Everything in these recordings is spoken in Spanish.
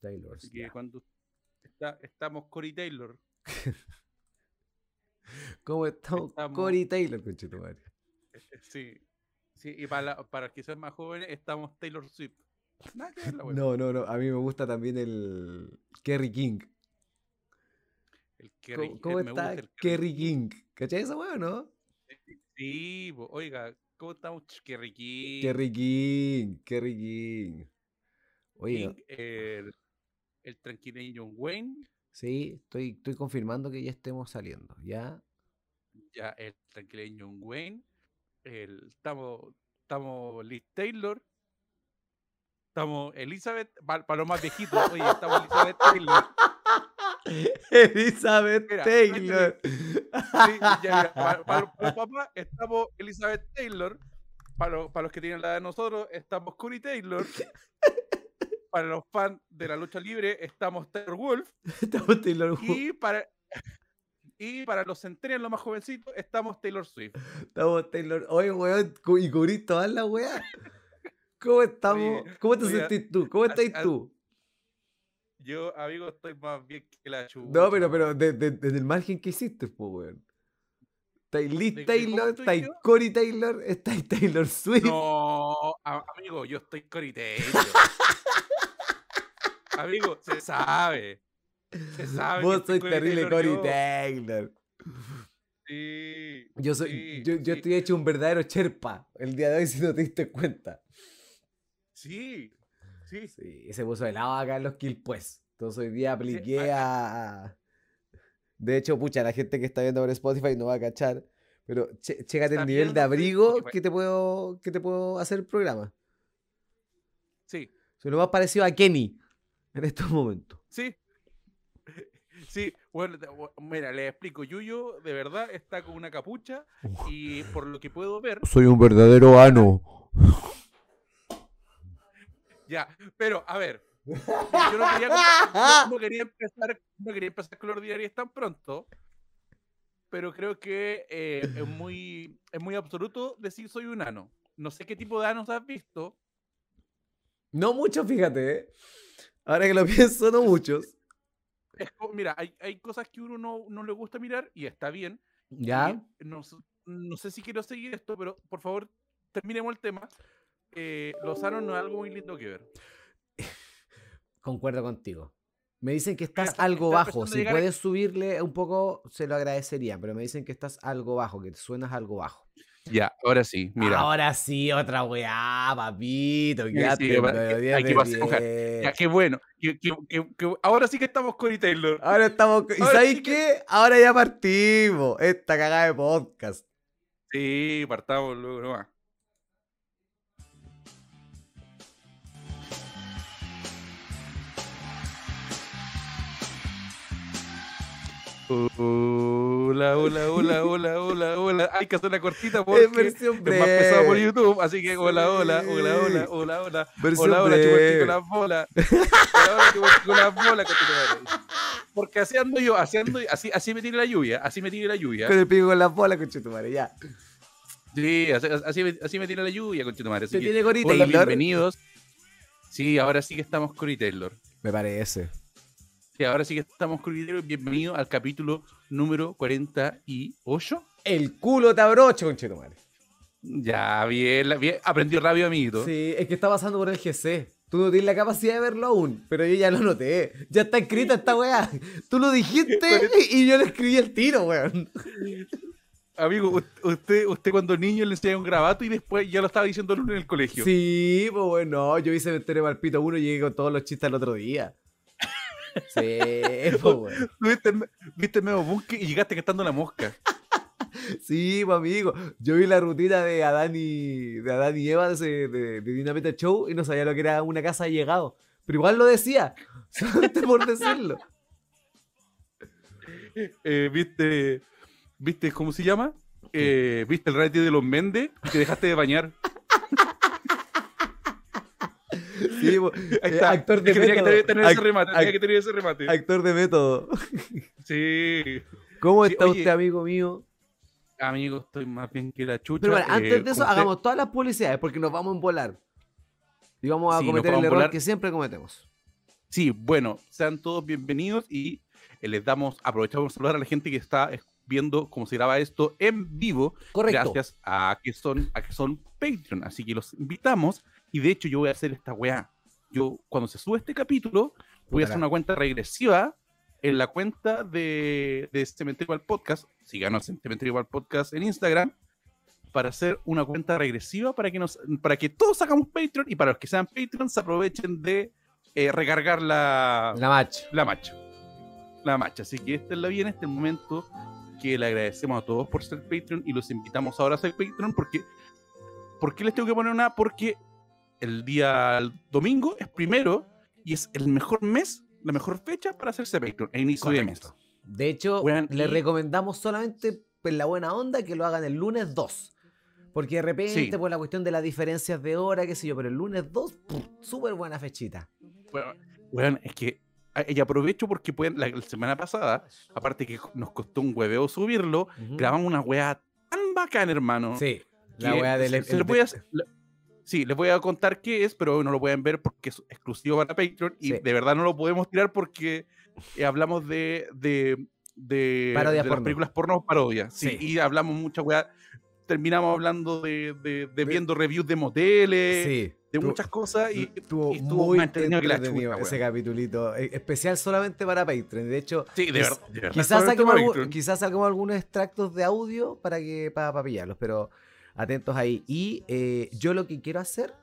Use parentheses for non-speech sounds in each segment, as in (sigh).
Taylor. Así que cuando está- estamos Cory Taylor. (laughs) ¿Cómo estamos? estamos- Cory Taylor, conchetumare. (laughs) Sí. Sí, y para, la- para que son más jóvenes, estamos Taylor Swift. Nada que ver la wea. No, no, no. A mí me gusta también el Kerry King. El Kerry, ¿Cómo, cómo el- me está el Kerry King? ¿Cachai esa weá o no? Sí, oiga, ¿cómo estamos? Kerry King. Kerry King, Kerry King. Oye, no, King, el, el tranquileño Wayne. sí, estoy, estoy confirmando que ya estemos saliendo. ¿Ya? Ya, el tranquileño Wayne. El, estamos, estamos Liz Taylor. Estamos Elizabeth, para los más viejitos, oye, estamos Elizabeth Taylor. (laughs) Elizabeth Mira, Taylor. (laughs) Sí, ya, mira, para, los- para los papás estamos Elizabeth Taylor. Para los, para los que tienen la edad de nosotros, estamos Curry Taylor. (laughs) Para los fans de la lucha libre, estamos Taylor Wolf. (laughs) Estamos Taylor Swift. Y para, y para los centenarios, los más jovencitos, estamos Taylor Swift. Estamos Taylor. Oye, weón, y cubrís todas las weas. ¿Cómo estamos? Oye, ¿Cómo te sentís tú? ¿Cómo estás tú? Yo, amigo, estoy más bien que la chucha. No, pero, pero de- de- desde el margen que hiciste, pues, weón. Estáis Liz ¿De- de cómo Taylor, estáis? Cory Taylor, estáis Taylor Swift. No, amigo, yo estoy Cory (laughs) Taylor. Amigo, se sabe. Se sabe. Vos estoy sois terrible Cory. Taylor. Sí. Yo, soy, sí, yo, yo sí, estoy hecho un verdadero cherpa el día de hoy (laughs) si no te diste cuenta. Sí. Sí. Sí, se puso helado acá en los kills, pues. Entonces hoy día apliqué a-. De hecho, pucha, la gente que está viendo por Spotify no va a cachar. Pero che- chécate el nivel de abrigo que te puedo, que te puedo hacer el programa. Sí. Soy lo más parecido a Kenny en estos momentos. Sí. (laughs) Sí, bueno, mira, les explico. Yuyo, de verdad, está con una capucha y por lo que puedo ver, Soy un verdadero ano. (laughs) ya, pero a ver, yo no quería, no quería empezar, no quería empezar con los diarios tan pronto, pero creo que eh, es muy, es muy absoluto decir soy un ano. No sé qué tipo de anos has visto. No muchos, fíjate, ¿eh? Ahora que lo (laughs) pienso, no muchos. Es mira, hay, hay cosas que uno no, no le gusta mirar y está bien. ¿Ya? No, no sé si quiero seguir esto, pero por favor, terminemos el tema. Eh, los anos no es algo muy lindo que ver. (laughs) Concuerdo contigo. Me dicen que estás está- algo está bajo. Si a- puedes subirle un poco, se lo agradecería. Pero me dicen que estás algo bajo, que te suenas algo bajo. Ya, ahora sí, Ahora sí, otra weá, papito. Sí, sí. Ya, qué bueno. que- que- que- que- ahora sí que estamos con Taylor. Ahora estamos. ¿Y Ahora sabéis sí qué? Ahora ya partimos. Esta cagada de podcast. Sí, partamos luego nomás. Hola, hola, hola, hola, hola, hola. Hay que hacer una cortita (laughs) porque Es versión es más pesado por. YouTube, así que hola, hola, hola, hola, hola, hola. Versión Hola, hola, pico las bolas. Hola, hola, pico las bolas. Porque así ando yo, así ando, así, así me tiene la lluvia, así me tiene la lluvia. Con el pico con las bolas, conchetumare, ya. Sí, así, así me, así me tiene la lluvia, conchetumare. Así ¿Te que, tiene Cory hola, Taylor? bienvenidos. Sí, ahora sí que estamos con Cory Taylor. Me parece. Ahora sí que estamos con Taylor. Bienvenido al capítulo número 48. El culo te abrocho, conchetumare. Ya, bien, bien. Aprendió rápido, amiguito. Sí, es que está pasando por el GC. Tú no tienes la capacidad de verlo aún, pero yo ya lo noté. Ya está escrita esta weá. Tú lo dijiste y yo lo escribí al tiro, weón. Amigo, usted, usted cuando niño le enseñaba un grabato y después ya lo estaba diciendo en el colegio. Sí, pues bueno, yo hice Cementerio Palpito 1 y llegué con todos los chistes el otro día. Sí, (laughs) pues weón. Viste, viste el medio bosque y llegaste cantando la mosca. (laughs) Sí, pues amigo. Yo vi la rutina de Adán y, de Adán y Eva de, de, de Dinamita Show y no sabía lo que era una casa llegado. Pero igual lo decía, (laughs) solamente por decirlo. Eh, ¿Viste, viste cómo se llama? Eh, ¿Viste el reality de los Méndez? Que dejaste de bañar. Sí, eh, actor de tenía que método. tener, tener ese Ac- remate. ac- Tenía que tener ese remate. actor de método. Sí. ¿Cómo está usted, amigo mío? Amigo, estoy más bien que la chucha. Pero bueno, eh, antes de eso, hagamos todas las publicidades porque nos vamos a volar. Y vamos a cometer el error que siempre cometemos. Sí, bueno, sean todos bienvenidos y eh, les damos, aprovechamos para saludar a la gente que está es- viendo cómo se graba esto en vivo, Correcto. gracias a que son, a que son Patreon. Así que los invitamos y de hecho yo voy a hacer esta weá. Yo, cuando se sube este capítulo, voy a hacer una cuenta regresiva en la cuenta de, de Cementerio al Podcast. Sigan a Cementerio al Podcast en Instagram para hacer una cuenta regresiva para que nos para que todos sacamos Patreon y para los que sean Patreon se aprovechen de eh, recargar la, La match. la marcha. La marcha. Así que esta es la bien, este es el momento que le agradecemos a todos por ser Patreon y los invitamos ahora a ser Patreon porque ¿por qué les tengo que poner una? Porque el día domingo es primero y es el mejor mes, la mejor fecha para hacerse Patreon, a inicio de mes. Correcto. De hecho, les y- recomendamos solamente en la buena onda que lo hagan el lunes 2. Porque de repente, Sí. por la cuestión de las diferencias de hora, qué sé yo, pero el lunes 2, pff, súper buena fechita. Bueno, es que ah, y aprovecho porque pueden, la, la semana pasada, aparte que nos costó un hueveo subirlo, Ujú. grabamos una weá tan bacán, hermano. Sí, la weá del. se- se el le hacer- le- sí, les voy a contar qué es, pero no lo pueden ver porque es exclusivo para Patreon y Sí. de verdad no lo podemos tirar porque eh, hablamos de, de, de, de las películas porno parodias. Sí, Sí. y hablamos mucha weá. Terminamos hablando de, de- de viendo reviews de moteles, sí, de muchas cosas y Estuvo y estuvo muy entretenido que la chucha, ese capitulito. eh, Especial solamente para Patreon. De hecho, sí, de verdad. verdad, quizás saquemos, quizás saquemos algunos extractos de audio para que para, para pillarlos, pero atentos ahí. Y eh, yo lo que quiero hacer,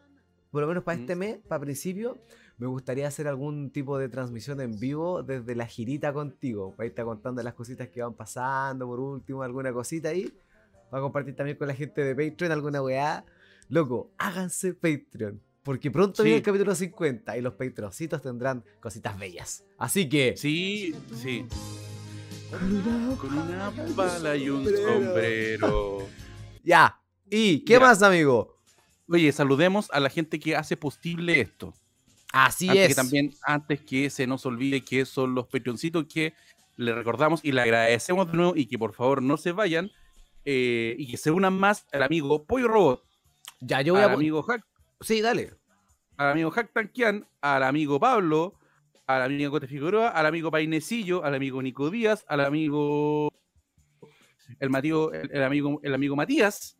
por lo menos para Mm. este mes, para principio, me gustaría hacer algún tipo de transmisión en vivo desde la girita contigo. Para irte contando las cositas que van pasando, por último, alguna cosita ahí. Para compartir también con la gente de Patreon alguna weá. Loco, háganse Patreon. Porque pronto viene el capítulo 50 y los Patreoncitos tendrán cositas bellas. Así que. Sí, sí. Con Con una pala y un sombrero. Ya. ¿Y qué Ya. más, amigo? Oye, saludemos a la gente que hace posible esto. Así antes es. que también, antes que se nos olvide que son los Patreoncitos que le recordamos y le agradecemos de nuevo y que por favor no se vayan eh, y que se unan más al amigo Pollo Robot, Ya, yo voy al a. amigo Hack, Sí, dale. al amigo Hack Tanquian, al amigo Pablo, al amigo Cote Figueroa, al amigo Painecillo, al amigo Nico Díaz, al amigo el, Matío, el, el amigo el amigo Matías,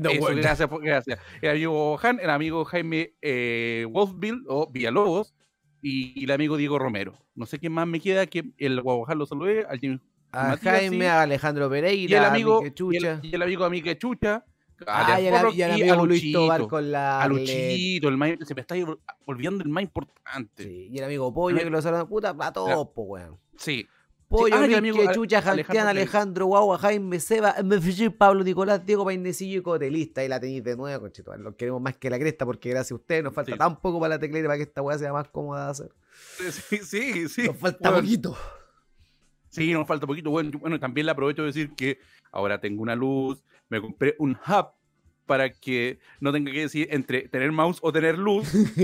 No, Eso, bueno, gracias, gracias. El amigo Han, el amigo Jaime eh, Wolfville o Villalobos y, y el amigo Diego Romero. No sé quién más me queda que el Guaguajal lo saludé, al Jimmy- a Matías, Jaime, sí. a Alejandro Pereira, y el a amigo Mique y Chucha. el, y el amigo Amique Chucha, Ah, y el, Forro y el y amigo a Luis Luchito. Tobar con la. a. Luchito, el más, se me está olvidando el más importante. Sí. Sí, y el amigo Pollo que lo saludan. Puta, a todos, weón. Pollo, Ah, Mique, amigo Chucha, Jaltián, Alejandro Guagua, Jaime, Seba, Pablo, Nicolás, Diego, Painecillo y Cotelista. Ahí la tenéis de nuevo, conchito. Los queremos más que la cresta porque gracias a ustedes nos falta Sí. tan poco para la teclera para que esta weá sea más cómoda de hacer. Sí, sí, sí. Nos falta Bueno, poquito. Sí, nos falta poquito. Bueno, bueno, también le aprovecho de decir que ahora tengo una luz, me compré un hub para que no tenga que decir entre tener mouse o tener luz. (laughs)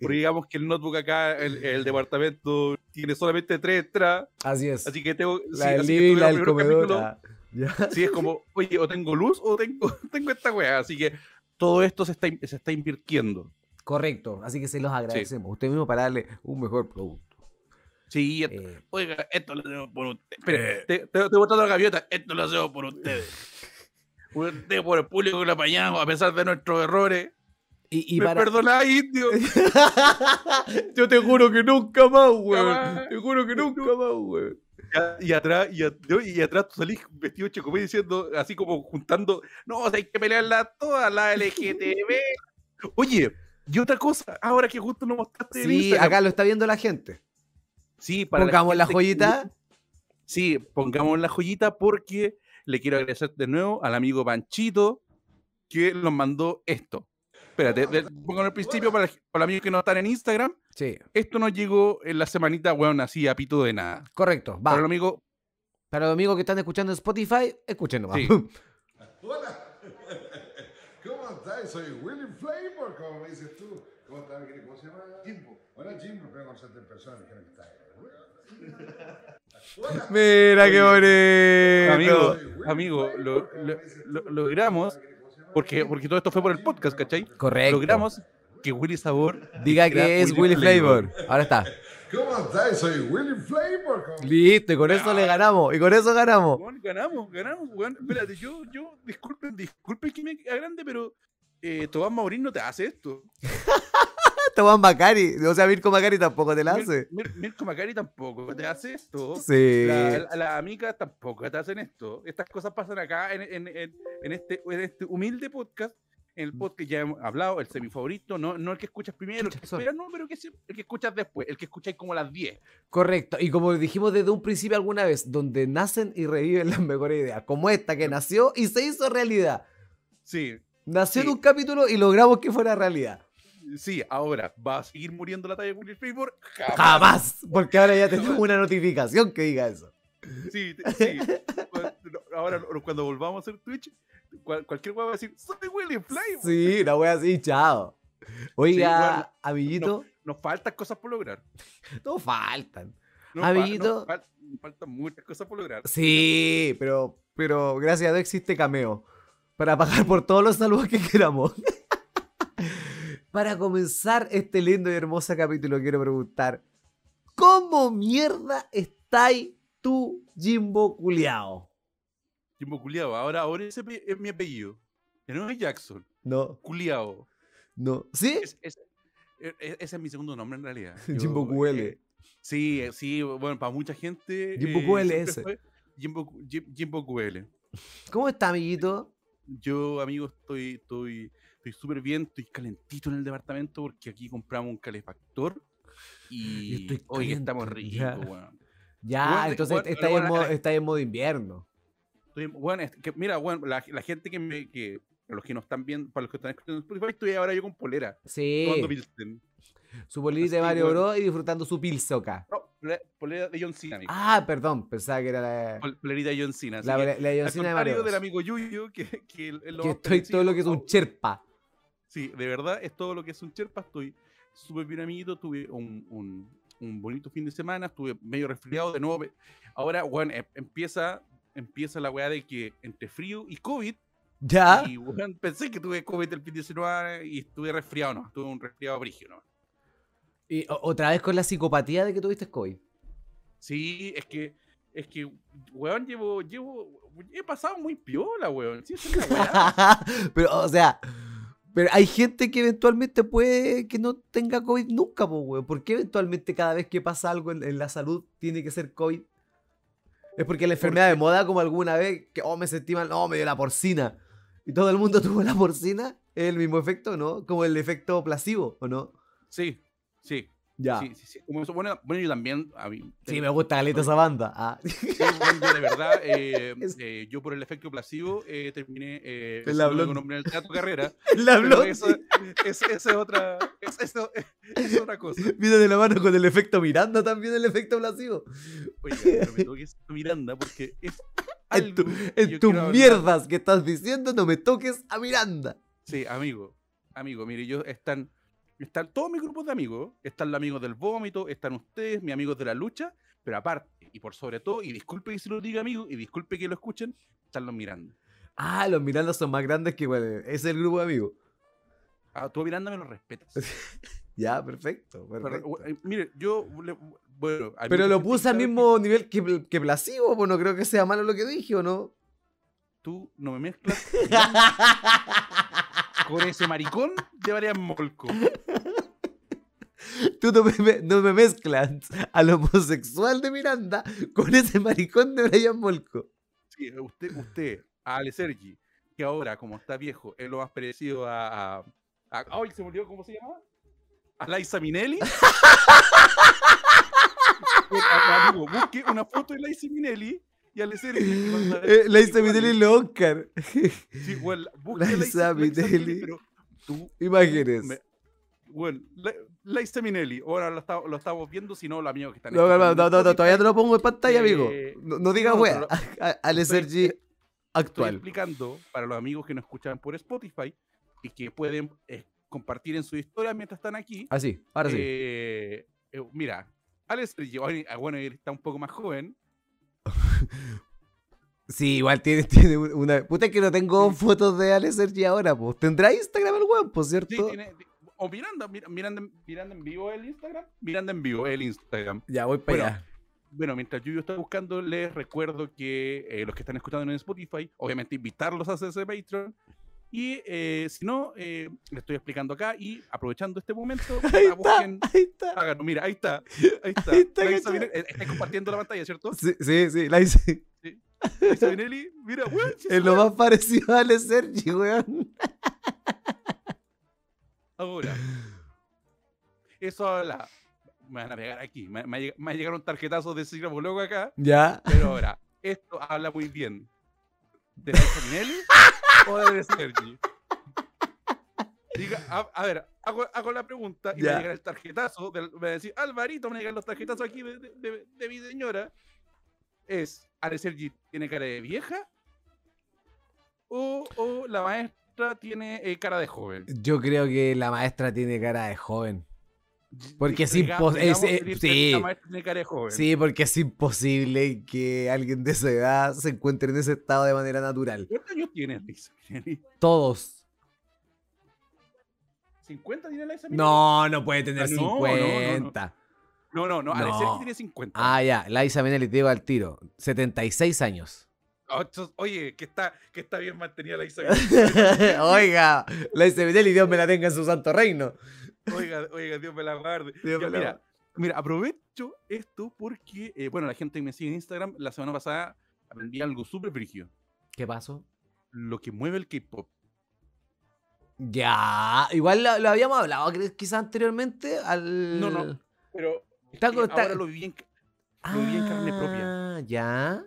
Porque digamos que el notebook acá, el, el departamento, tiene solamente tres entradas. Así es. Así que tengo. la sí, del así que living, la del comedor. ya. Sí, es como, oye, o tengo luz o tengo, (laughs) tengo esta weá. Así que todo esto se está, se está invirtiendo. Correcto, así que se los agradecemos. Usted mismo para darle un mejor producto. Sí, Eh, oiga, esto lo hacemos por ustedes. Espera, te, te, te botando la gaviota. Esto lo hacemos por ustedes. (laughs) Ustedes por el público que lo apañamos a pesar de nuestros errores. Y, y Me para... indio. (laughs) Yo te juro que nunca más, weón. Te juro que nunca más, weón. Y atrás, y, atrás tú salís vestido Chocomé diciendo, así como juntando, no, o sea, hay que pelearla todas, la LGTB. (laughs) Oye, y otra cosa, ahora que justo nos mostraste Sí, acá lo está viendo la gente. Sí, para Pongamos la que- joyita. Sí, pongamos la joyita porque le quiero agradecer de nuevo al amigo Panchito que nos mandó esto. Espérate, de- pongo en el principio para, para los amigos que no están en Instagram. Sí, Esto nos llegó en la semanita, weón, así a pito de nada. correcto. Va. Para los amigos, Para los amigos que están escuchando en Spotify, escuchen nomás. Sí. (laughs) Hola. (laughs) ¿Cómo estás? Soy Willy Flavor, como me dices tú. ¿Cómo estás, mi querido? ¿Cómo se llama? Jimbo. Hola, Jimbo. Pero conocerte en persona, dijeron que. Mira qué bonito. amigo, amigo, lo, lo- lo- logramos, porque, porque todo esto fue por el podcast, ¿cachai? Correcto. Logramos que Willy Sabor. Diga que es Willy Flavor. Ahora está. ¿Cómo estáis? Soy Willy Flavor. ¿cómo- Listo, y con eso le ganamos. Y con eso ganamos. Ganamos, ganamos, weón. Espérate, yo, yo, disculpen, disculpen que me agrande, pero eh, Tomás Maurín no te hace esto. (laughs) Tomás Macari. O sea, Mirko Macari tampoco te la hace. Mir- Mirko Macari tampoco te hace esto. Sí. La, la- las amigas tampoco te hacen esto. Estas cosas pasan acá en, en- en- en este, en este humilde podcast. En el podcast ya hemos hablado, el semi-favorito, no, no el que escuchas primero, el que esperas, no, pero que, sí- el que escuchas después, el que escucháis como a las 10. Correcto. Y como dijimos desde un principio alguna vez, donde nacen y reviven las mejores ideas. Como esta que nació y se hizo realidad. Sí, Nació en Sí. un capítulo y logramos que fuera realidad. Sí, ahora, ¿va a seguir muriendo la talla de Willy Flavor? Jamás. Porque ahora ya tenemos una notificación que diga eso. Sí, sí. Ahora, cuando volvamos a hacer Twitch, cual- cualquier weá va a decir, soy Willy Flavor. Sí, la wea así, chao. Oiga, bueno, amiguito, Nos faltan cosas por lograr. no faltan. Nos Amiguito. nos faltan muchas cosas por lograr. Sí, pero, pero gracias a Dios existe Cameo. Para pagar por todos los saludos que queramos. Para comenzar este lindo y hermoso capítulo, quiero preguntar: ¿Cómo mierda estáis tú, Jimbo Culeao? Jimbo Culeado, ahora, ahora ese es mi apellido. Ya no es Jackson, No, Culeado. no. ¿Sí? Es, es- e- e- ese es mi segundo nombre en realidad. (laughs) Jimbo Cuele. eh, sí, eh, sí, bueno, para mucha gente. Jimbo eh, Cuele ese. Jimbo, Jimbo Cuele. ¿Cómo está, amiguito? Yo, amigo, estoy estoy estoy súper bien, estoy calentito en el departamento porque aquí compramos un calefactor y hoy estamos ya. ricos, weón. Ya, Bueno, entonces bueno, estáis en, modo, estáis en modo invierno. Estoy- bueno, es que, mira, bueno, la, la gente que me que para los que no están viendo, para los que están escuchando Spotify, estoy ahora yo con polera, Sí. tomando Pilsen. Su bolita de Mario. Bros y disfrutando su pilsoca. No, polera, polera de John Cena, amigo. Ah, perdón, pensaba que era la, Pol- Polerita de John Cena. la, la, la al Johncina de Mario del amigo Yuyo, que, que estoy todo lo que es un cherpa. Sí, de verdad es todo lo que es un Cherpa. Estoy súper bien, amiguito. Tuve un, un- un bonito fin de semana. Estuve medio resfriado de nuevo. Ahora, bueno, em- empieza, empieza la weá de que entre frío y COVID. ¿Ya? Y weón, pensé que tuve COVID el fin de semana y estuve resfriado, no. Tuve un resfriado brígido, ¿no? Y otra vez con la psicopatía de que tuviste COVID. Sí, es que, es que, weón, llevo, llevo, he pasado muy piola, weón. Sí, es weá. (laughs) pero, o sea, pero hay gente que eventualmente puede que no tenga COVID nunca, pues, weón. ¿Por qué eventualmente cada vez que pasa algo en, en la salud tiene que ser COVID? Es porque la enfermedad de moda, como alguna vez, que, oh, me sentí mal, no, me dio la porcina. Y todo el mundo (laughs) tuvo la porcina, es el mismo efecto, ¿no? Como el efecto placebo, ¿o no? Sí, sí. Ya. Sí, sí, sí. Bueno, bueno, yo también. A mí, Sí, me gusta Galeta esa banda. Ah. Sí, bueno, de verdad, eh, (laughs) eh, yo por el efecto placebo eh, terminé eh, la siendo Blondie. nombre en el teatro carrera. (laughs) Blondie eso, es, esa es otra, es, eso- (laughs) es otra cosa. viene de la mano con el efecto Miranda también, el efecto placebo. Oye, pero me toques a Miranda porque es En, tu- en tus hablar. mierdas que estás diciendo, no me toques a Miranda. Sí, amigo, amigo, mire, yo están, están todos mis grupos de amigos, están los amigos del vómito, están ustedes, mis amigos de la lucha, pero aparte, y por sobre todo, y disculpe que se lo diga amigo, y disculpe que lo escuchen, están los Miranda. Ah, los Miranda son más grandes que bueno, ese es el grupo de amigos. A tu Miranda me lo respetas. (laughs) Ya, perfecto. Pero, perfecto. eh, mire, yo, le- bueno... Pero lo puse al que mismo nivel que, que placebo, pues no creo que sea malo lo que dije, ¿o no? Tú no me mezclas (laughs) con ese maricón de Brian Molco. (laughs) Tú no me, me- no me mezclas al homosexual de Miranda con ese maricón de Brian Molco. Sí, usted, usted, a Ale Sergi, que ahora, como está viejo, es lo más parecido a... a, a- ¡Ay, se me olvidó cómo se llama! A Liza Minelli. Eh, (laughs) amigo, busque una foto de Liza Minelli y Ale Sergi. y vas a ver Eh, la hice igual. Vidal y lo Oscar. Sí, Minelli. pero tú Imágenes. Me- bueno, La- Liza Minelli, ahora lo, está- lo estamos viendo, si no, los amigos que están No, no, no, no, en no, no, todavía te lo pongo en pantalla, amigo. Eh, No, no digas no, wea. Ale estoy- Sergi Estoy actual. explicando para los amigos que nos escuchan por Spotify y que pueden eh, compartir en su historia mientras están aquí. Así, ahora sí. eh, eh, mira, Alex ah, bueno, él está un poco más joven. (laughs) Sí, igual tiene, tiene una. Puta, que no tengo fotos de Ale Sergi ahora, pues. ¿Tendrá Instagram el weón, por Sí, cierto? tiene- o Miranda, Mir- Miranda, Miranda en vivo el Instagram. Miranda en vivo el Instagram. Ya voy para Bueno, allá. Bueno, mientras yo estoy buscando, les recuerdo que eh, los que están escuchando en Spotify, obviamente invitarlos a hacerse Patreon. Y eh, si no, eh, les estoy explicando acá y aprovechando este momento, (laughs) Ahí busquen, está, ahí está. háganlo. Mira, ahí está. Ahí está. Ahí está, Laisa eh, estáis compartiendo la pantalla, ¿cierto? Sí, sí, sí, la hice. Laisa Minelli, mira, weón. sí, Es lo más parecido a Ale Sergi, weón. Ahora, eso habla. Me van a pegar aquí. Me, me, me ha llegado un tarjetazo de Sigma loco acá. Ya. Pero ahora, esto habla muy bien de Minelli o de Sergi. Diga, a, a ver, hago, hago la pregunta y me llega el tarjetazo. Del, me va a decir, Alvarito, me llegan los tarjetazos aquí de, de- de- de mi señora. Es, ¿Ale Sergi tiene cara de vieja? ¿O, o la maestra tiene eh, cara de joven? Yo creo que la maestra tiene cara de joven. Porque es Diga- impos- es- digamos- eh, sí. La maestra. Sí, porque es imposible que alguien de esa edad se encuentre en ese estado de manera natural. ¿Cuántos años tiene Laisa Minelli? Todos. ¿50 tiene Laisa Minelli? No, no puede tener Ah, no, no, no, no. 50. No, no, no, No. Tiene 50. Ah, ya. Laisa Minelli, te digo al tiro. 76 años. Entonces, Oye, que está, que está bien mantenida la Isabel. (laughs) Oiga, Laisa Minelli, Dios me la tenga en su santo reino. Oiga, oiga, Dios me la guarde. Dios Ya, me la mira, mira, aprovecho esto porque, eh, bueno, la gente que me sigue en Instagram, la semana pasada aprendí algo súper frigio. ¿Qué pasó? Lo que mueve el K-pop. Ya, igual lo, lo habíamos hablado quizás anteriormente al... No, no. Pero Está eh, co- está- ahora lo viví, en, lo viví en carne propia. Ah, ya.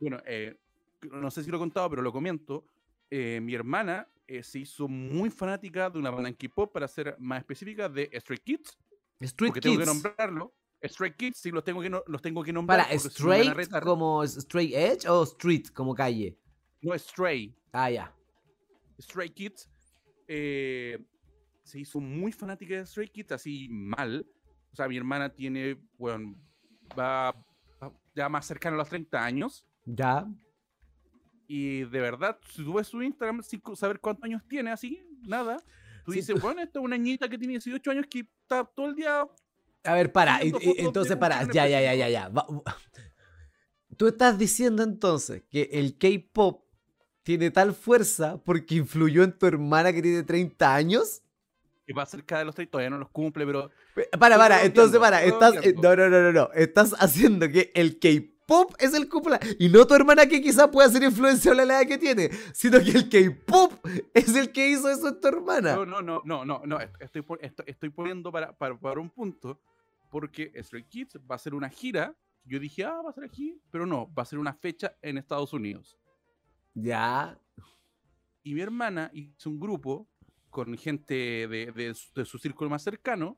Bueno, eh, no sé si lo he contado, pero lo comento. Eh, mi hermana eh, se hizo muy fanática de una banda en K-pop, para ser más específica, de Stray Kids. Street porque tengo que Kids. nombrarlo. Stray Kids, sí, los tengo que, no- los tengo que nombrar. Para, retar. como straight edge o street como calle. No, Stray. Ah, ya. Stray Kids eh, se hizo muy fanática de Stray Kids, así mal. O sea, mi hermana tiene, bueno, va, va ya más cercano a los 30 años. Ya. Y de verdad, si tú ves su Instagram sin saber cuántos años tiene, así, nada. Tú Sí, dices, tú- bueno, esta es una niñita que tiene 18 años que está todo el día. A ver, para. y- y- entonces, para. Ya, ya, ya, ya, ya. Tú estás diciendo entonces que el K-pop tiene tal fuerza porque influyó en tu hermana que tiene 30 años. que va cerca de los 30, todavía no los cumple, pero Pe- Para, para, entonces para, estás. eh. No, no, no, no, no. Estás haciendo que el K-pop es el cúpula y no tu hermana que quizás pueda ser influenciable a la edad que tiene, sino que el K-pop es el que hizo eso en tu hermana. No, no, no, no, no, no. est- Estoy, estoy poniendo para, para, para un punto. Porque Stray Kids va a ser una gira. Yo dije, ah, va a ser aquí. Pero no, va a ser una fecha en Estados Unidos. Ya. Y mi hermana hizo un grupo con gente de, de su- de su círculo más cercano.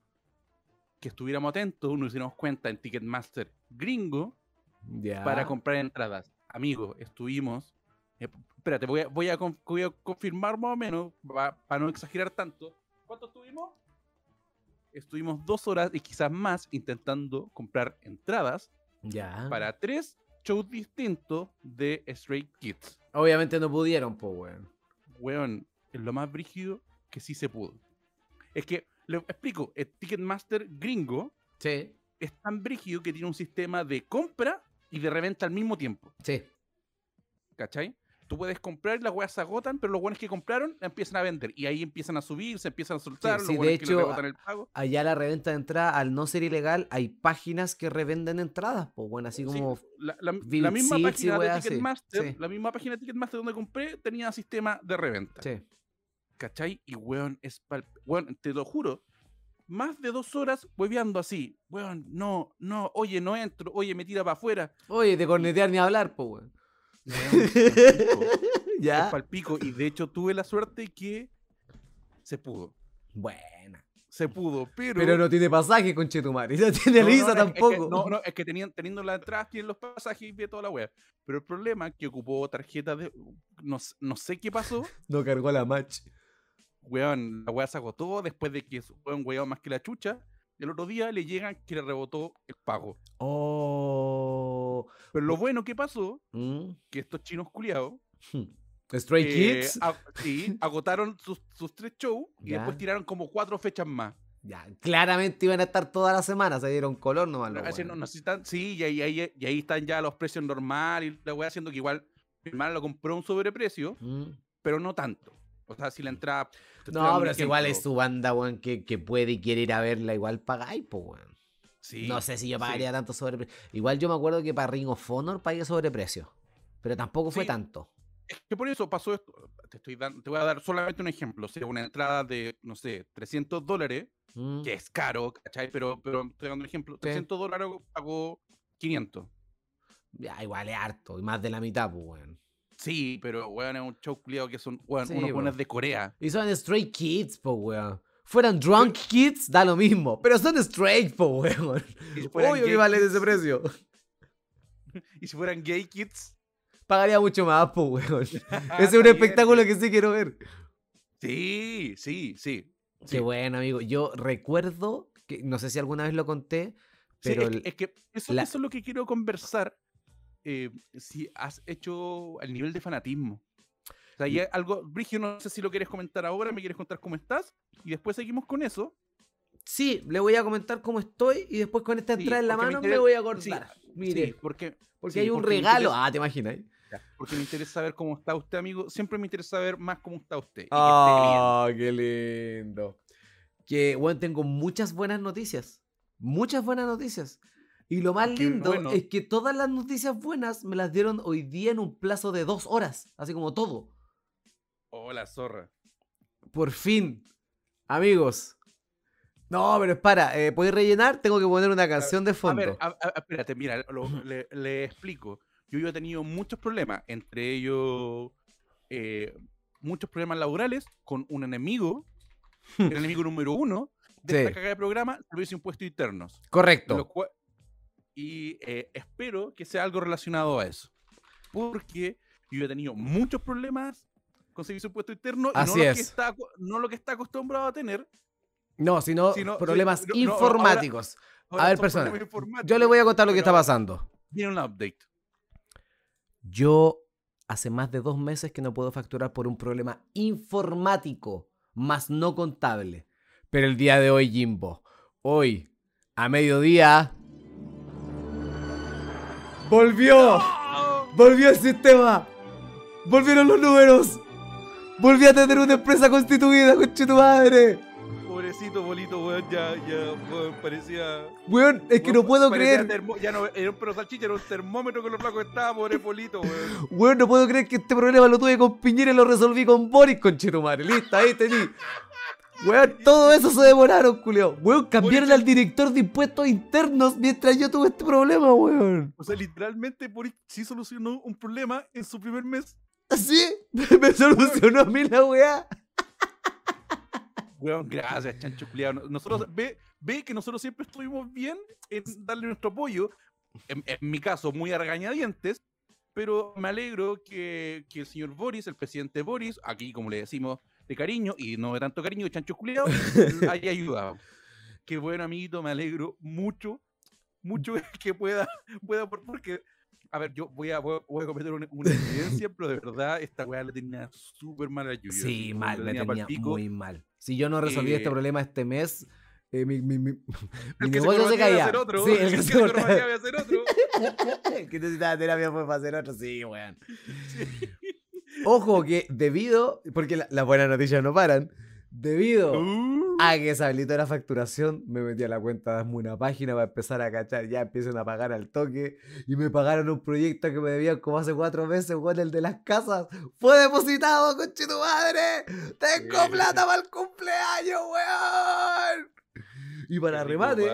Que estuviéramos atentos, nos hicimos cuenta en Ticketmaster gringo Ya. para comprar entradas. Amigos, estuvimos. eh, espérate, voy a, voy, a con- voy a confirmar más o menos, pa- para no exagerar tanto. ¿Cuánto estuvimos? Estuvimos dos horas y quizás más intentando comprar entradas Ya. para tres shows distintos de Stray Kids. Obviamente no pudieron, pues, weón. Weón, es lo más brígido que sí se pudo. Es que, le explico, el Ticketmaster gringo Sí. es tan brígido que tiene un sistema de compra y de reventa al mismo tiempo. Sí. ¿Cachai? Tú puedes comprar y las weas se agotan, pero los buenos que compraron empiezan a vender. Y ahí empiezan a subir, se empiezan a soltar, sí, los de que le hecho, rebotan el pago. Allá la reventa de entrada, al no ser ilegal, hay páginas que revenden entradas, pues, bueno, así Sí, como. la, la- la Vivid misma página de Ticketmaster, sí. la misma página de Ticketmaster donde compré tenía sistema de reventa. Sí. ¿Cachai? Y weón, es pal... weón, te lo juro. Más de dos horas hueveando así. Weón, no, no, oye, no entro, oye, me tira para afuera. Oye, de cornetear ni hablar, pues, weón. (laughs) Ya. palpico. Y de hecho tuve la suerte que se pudo. Buena. Se pudo, pero. Pero no tiene pasaje, conchetumare. (laughs) No tiene No, Lisa no, es- es que- tampoco. no, no, es que tenían, teniendo las entradas, tienen los pasajes y ve toda la wea. Pero el problema es que ocupó tarjeta de. No, no sé qué pasó. (laughs) No cargó la match. Weón, la wea se agotó después de que fue un weón más que la chucha. Y el otro día le llegan que le rebotó el pago. Oh. Pero lo bueno que pasó, Mm. que estos chinos culiados Hmm. (laughs) Stray eh, Kids. a- sí, (laughs) agotaron sus, sus tres shows y Ya. después tiraron como cuatro fechas más. Ya, claramente iban a estar toda la semana, se dieron color nomás. los no weones. necesitan, sí, y ahí, ahí- y ahí están ya los precios normales y la weá haciendo que igual mi hermana lo compró a un sobreprecio, Mm. pero no tanto. O sea, si la entrada. te estoy dando No, pero si igual es su banda, weón, que, que puede y quiere ir a verla, igual pagáis, pues, weón. Sí, no sé si yo sí. pagaría tanto sobreprecio. Igual yo me acuerdo que para Ring of Honor pagué sobreprecio. Pero tampoco fue Sí. tanto. Es que por eso pasó esto. Te, estoy dando, te voy a dar solamente un ejemplo. O sea, una entrada de, no sé, 300 dólares, Mm. que es caro, ¿cachai? Pero, pero estoy dando un ejemplo. 300 dólares pagó 500. Ya, igual es harto. Y más de la mitad, pues, weón. Sí, pero, weón, es un show culiado que son, weón, Sí, unos de Corea. Y son Stray Kids, pues, weón. Fueran Drunk Kids, da lo mismo. Pero son straight, pues, weón. (laughs) Si Obvio que valen ese precio. (laughs) Y si fueran gay kids. Pagaría mucho más, pues, weón. (laughs) Ese es un espectáculo que sí quiero ver. Sí, sí, sí. sí. Qué bueno, amigo. Yo recuerdo, que no sé si alguna vez lo conté, Sí, pero es, el- que, es que eso, la- eso es lo que quiero conversar. Eh, si has hecho el nivel de fanatismo. O sea, y hay algo, Brigio, no sé si lo quieres comentar ahora, me quieres contar cómo estás, y después seguimos con eso. sí, le voy a comentar cómo estoy y después con esta Sí, entrada en la me mano me interesa- voy a sí, acordar. Mire, Sí, porque, porque sí, hay un porque me regalo. interesa- Ah, te imaginas. ya, porque me interesa saber cómo está usted, amigo. Siempre me interesa saber más cómo está usted. Ah, qué lindo. Que, bueno, tengo muchas buenas noticias. Muchas buenas noticias. Y lo más lindo bueno. es que todas las noticias buenas me las dieron hoy día en un plazo de dos horas. Así como todo. Hola, zorra. Por fin. Amigos. No, pero espera. Eh, ¿Puedes rellenar? Tengo que poner una canción de A fondo. ver, a- a- espérate, mira, lo- le, le explico. Yo, yo he tenido muchos problemas, entre ellos eh, muchos problemas laborales con un enemigo, el (laughs) enemigo número uno de Sí. esta cagada de programa, servicios impuestos internos. Correcto. lo cual- y eh, espero que sea algo relacionado a eso. Porque yo he tenido muchos problemas con servicio impuesto interno y Así no, Lo es. que está, no lo que está acostumbrado a tener. No, sino Si no- si- problemas no, no, ahora- informáticos. Ahora a ver, son persona. problemas informáticos, Yo le voy a contar lo que está pasando. Viene un update. Yo hace más de dos meses que no puedo facturar por un problema informático, más no contable. Pero el día de hoy, Jimbo, hoy, a mediodía... ¡Volvió! ¡Volvió el sistema! ¡Volvieron los números! ¡Volví a tener una empresa constituida, conche tu madre! Pobrecito bolito, weón, ya, ya, weón, parecía. Weón, es que no puedo creer. termo- ya no, era un perro salchicha, era un termómetro con los flacos estaba, pobre bolito, weón. Weón, no puedo creer que este problema lo tuve con Piñera y lo resolví con Boris, conchetumare. Listo, ahí tení. Weón, todo eso se demoraron, culio. Weón, cambiaron al director de impuestos internos mientras yo tuve este problema, weón. O sea, literalmente Boris sí solucionó un problema en su primer mes. ¿Sí? (laughs) Me solucionó a mí la weá. Weón, gracias, chancho culiado. Nosotros, ve, ve que nosotros siempre estuvimos bien en darle nuestro apoyo. En, en mi caso, muy a regañadientes. Pero me alegro que, que el señor Boris, el presidente Boris, aquí como le decimos de cariño y no de tanto cariño, chancho culiado, haya (laughs) ayudado. Qué bueno, amiguito, me alegro mucho, mucho que pueda, pueda por- porque, a ver, yo voy a, voy a- cometer una, una evidencia, (laughs) pero de verdad esta weá la tenía súper mal a. Sí, mal, la tenía pico. muy mal. Si yo no resolví este Eh, problema este mes, eh, mi, mi, mi, (laughs) mi negocio se a caía. hacer otro, Sí, el el que que se se cortaba. hacer otro. El que necesitaba terapia fue para hacer otro. Sí, weón. Ojo que debido, porque la- las buenas noticias no paran, debido Uh, a que se habilitó la facturación, me metí a la cuenta de una página para empezar a cachar, ya empiezan a pagar al toque y me pagaron un proyecto que me debían como hace cuatro meses, weón, el de las casas. Fue depositado, conche tu madre. Tengo Sí. plata para el cumpleaños, weón. Y para rico, remate,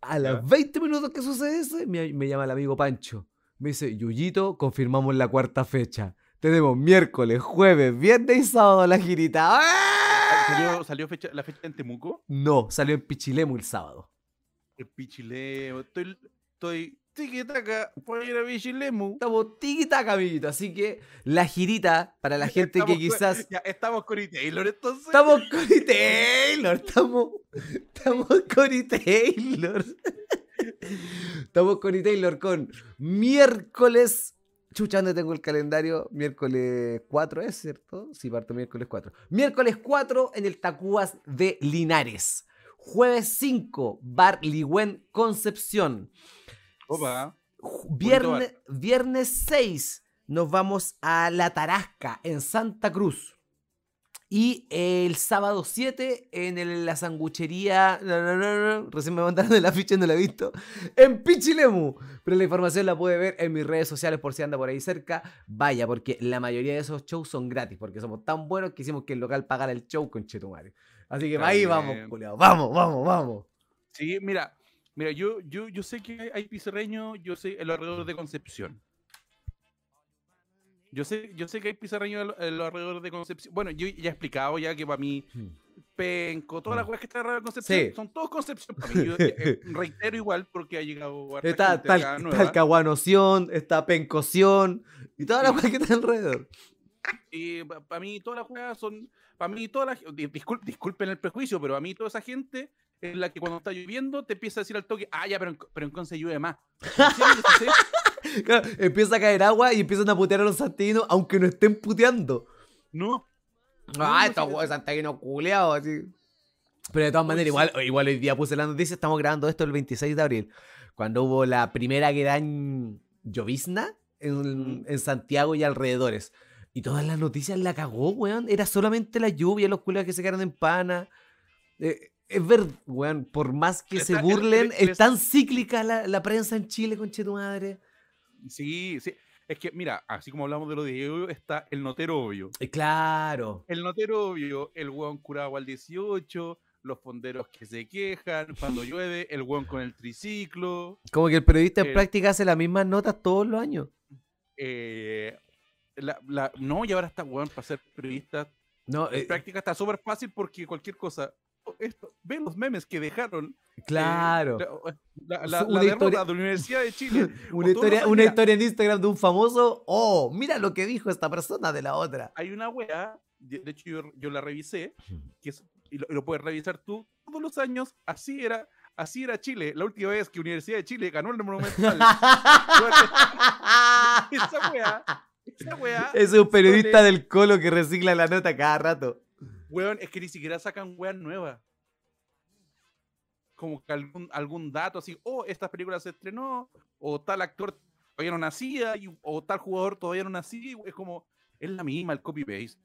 a los Ya. 20 minutos que sucede eso, me, me llama el amigo Pancho. Me dice, Yuyito, confirmamos la cuarta fecha. Tenemos miércoles, jueves, viernes y sábado la girita. ¡Ah! ¿Salió, salió fecha, la fecha en Temuco? No, salió en Pichilemu el sábado. El Pichilemu. Estoy, estoy tiquitaca para ir a Pichilemu. Estamos tiquitaca, amiguito. Así que la girita, para la gente que con- quizás... Ya, estamos con E. Taylor entonces. Estamos con E. Taylor, estamos, estamos con E. Taylor. (laughs) Estamos con. Taylor con miércoles. Chucha, ¿dónde tengo el calendario? Miércoles 4 es, ¿cierto? Sí, parto miércoles 4. Miércoles 4 en el Tacuas de Linares. Jueves 5, Bar Ligüen Concepción. Opa. Viernes, viernes 6 nos vamos a La Tarasca en Santa Cruz. Y el sábado 7 en el- la sanguchería. no, no, no, no, recién me mandaron el afiche, no la he visto. En Pichilemu. Pero la información la puede ver en mis redes sociales por si anda por ahí cerca. Vaya, porque la mayoría de esos shows son gratis. Porque somos tan buenos que hicimos que el local pagara el show con Chetumare. Así que ahí vamos, culiao. Vamos, vamos, vamos. Sí, mira, mira, yo, yo, yo sé que hay pizarreño, yo sé en los alrededores de Concepción. Yo sé, yo sé que hay pizarreño en lo- en los alrededores de Concepción. Bueno, yo ya he explicado ya que para mí, Penco, todas las Mm. cosas que están alrededor de Concepción, Sí. son todos Concepción para mí. Yo, eh, (laughs) reitero igual porque ha llegado Está, el- nueva. está Pencoción y todas las cosas que están alrededor. Y para mí todas las jugadas son, para mí todas las, di- discul- disculpen el prejuicio, pero a mí toda esa gente es la que cuando está lloviendo te empieza a decir al toque, ah, ya, pero pero en Conce llueve más. Empieza a caer agua y empiezan a putear a los santiaguinos aunque no estén puteando. No, Ah, estos huevos santiaguinos culeados, así. Pero de todas maneras, igual, igual hoy día puse la noticia, estamos grabando esto el 26 de abril, cuando hubo la primera gran llovizna en, en Santiago y alrededores. Y todas las noticias la cagó, weón. Era solamente la lluvia, los culeados que se quedaron en pana. Eh, es ver, weón, por más que se burlen, es tan cíclica la, la prensa en Chile, conche tu madre. Sí, sí. Es que, mira, así como hablamos de lo de Diego, está el notero obvio. Eh, Claro. El notero obvio, el hueón curado al 18, los fonderos que se quejan, cuando llueve, el hueón con el triciclo. Como que el periodista en Eh, práctica hace las mismas notas todos los años. eh, la, la- no, y ahora está hueón para ser periodista. No, En eh, práctica está súper fácil porque cualquier cosa. Esto, ven los memes que dejaron. eh, claro. la, la- Una la derrota historia- de la Universidad de Chile. (laughs) Una historia, una historia en Instagram de un famoso. Oh, mira lo que dijo esta persona de la otra. hay una wea, de hecho yo, yo la revisé, que es- y, lo, y lo puedes revisar tú, todos los años, así era, así era Chile, la última vez que Universidad de Chile ganó el Monumental. (laughs) esa esa wea, Es un periodista Sole- del colo que recicla la nota cada rato. Weón, es que ni siquiera sacan weas nuevas. Como que algún, algún dato así, oh, esta película se estrenó, o tal actor todavía no nacía, y- o tal jugador todavía no nacía, es como, es la misma, el copy-paste.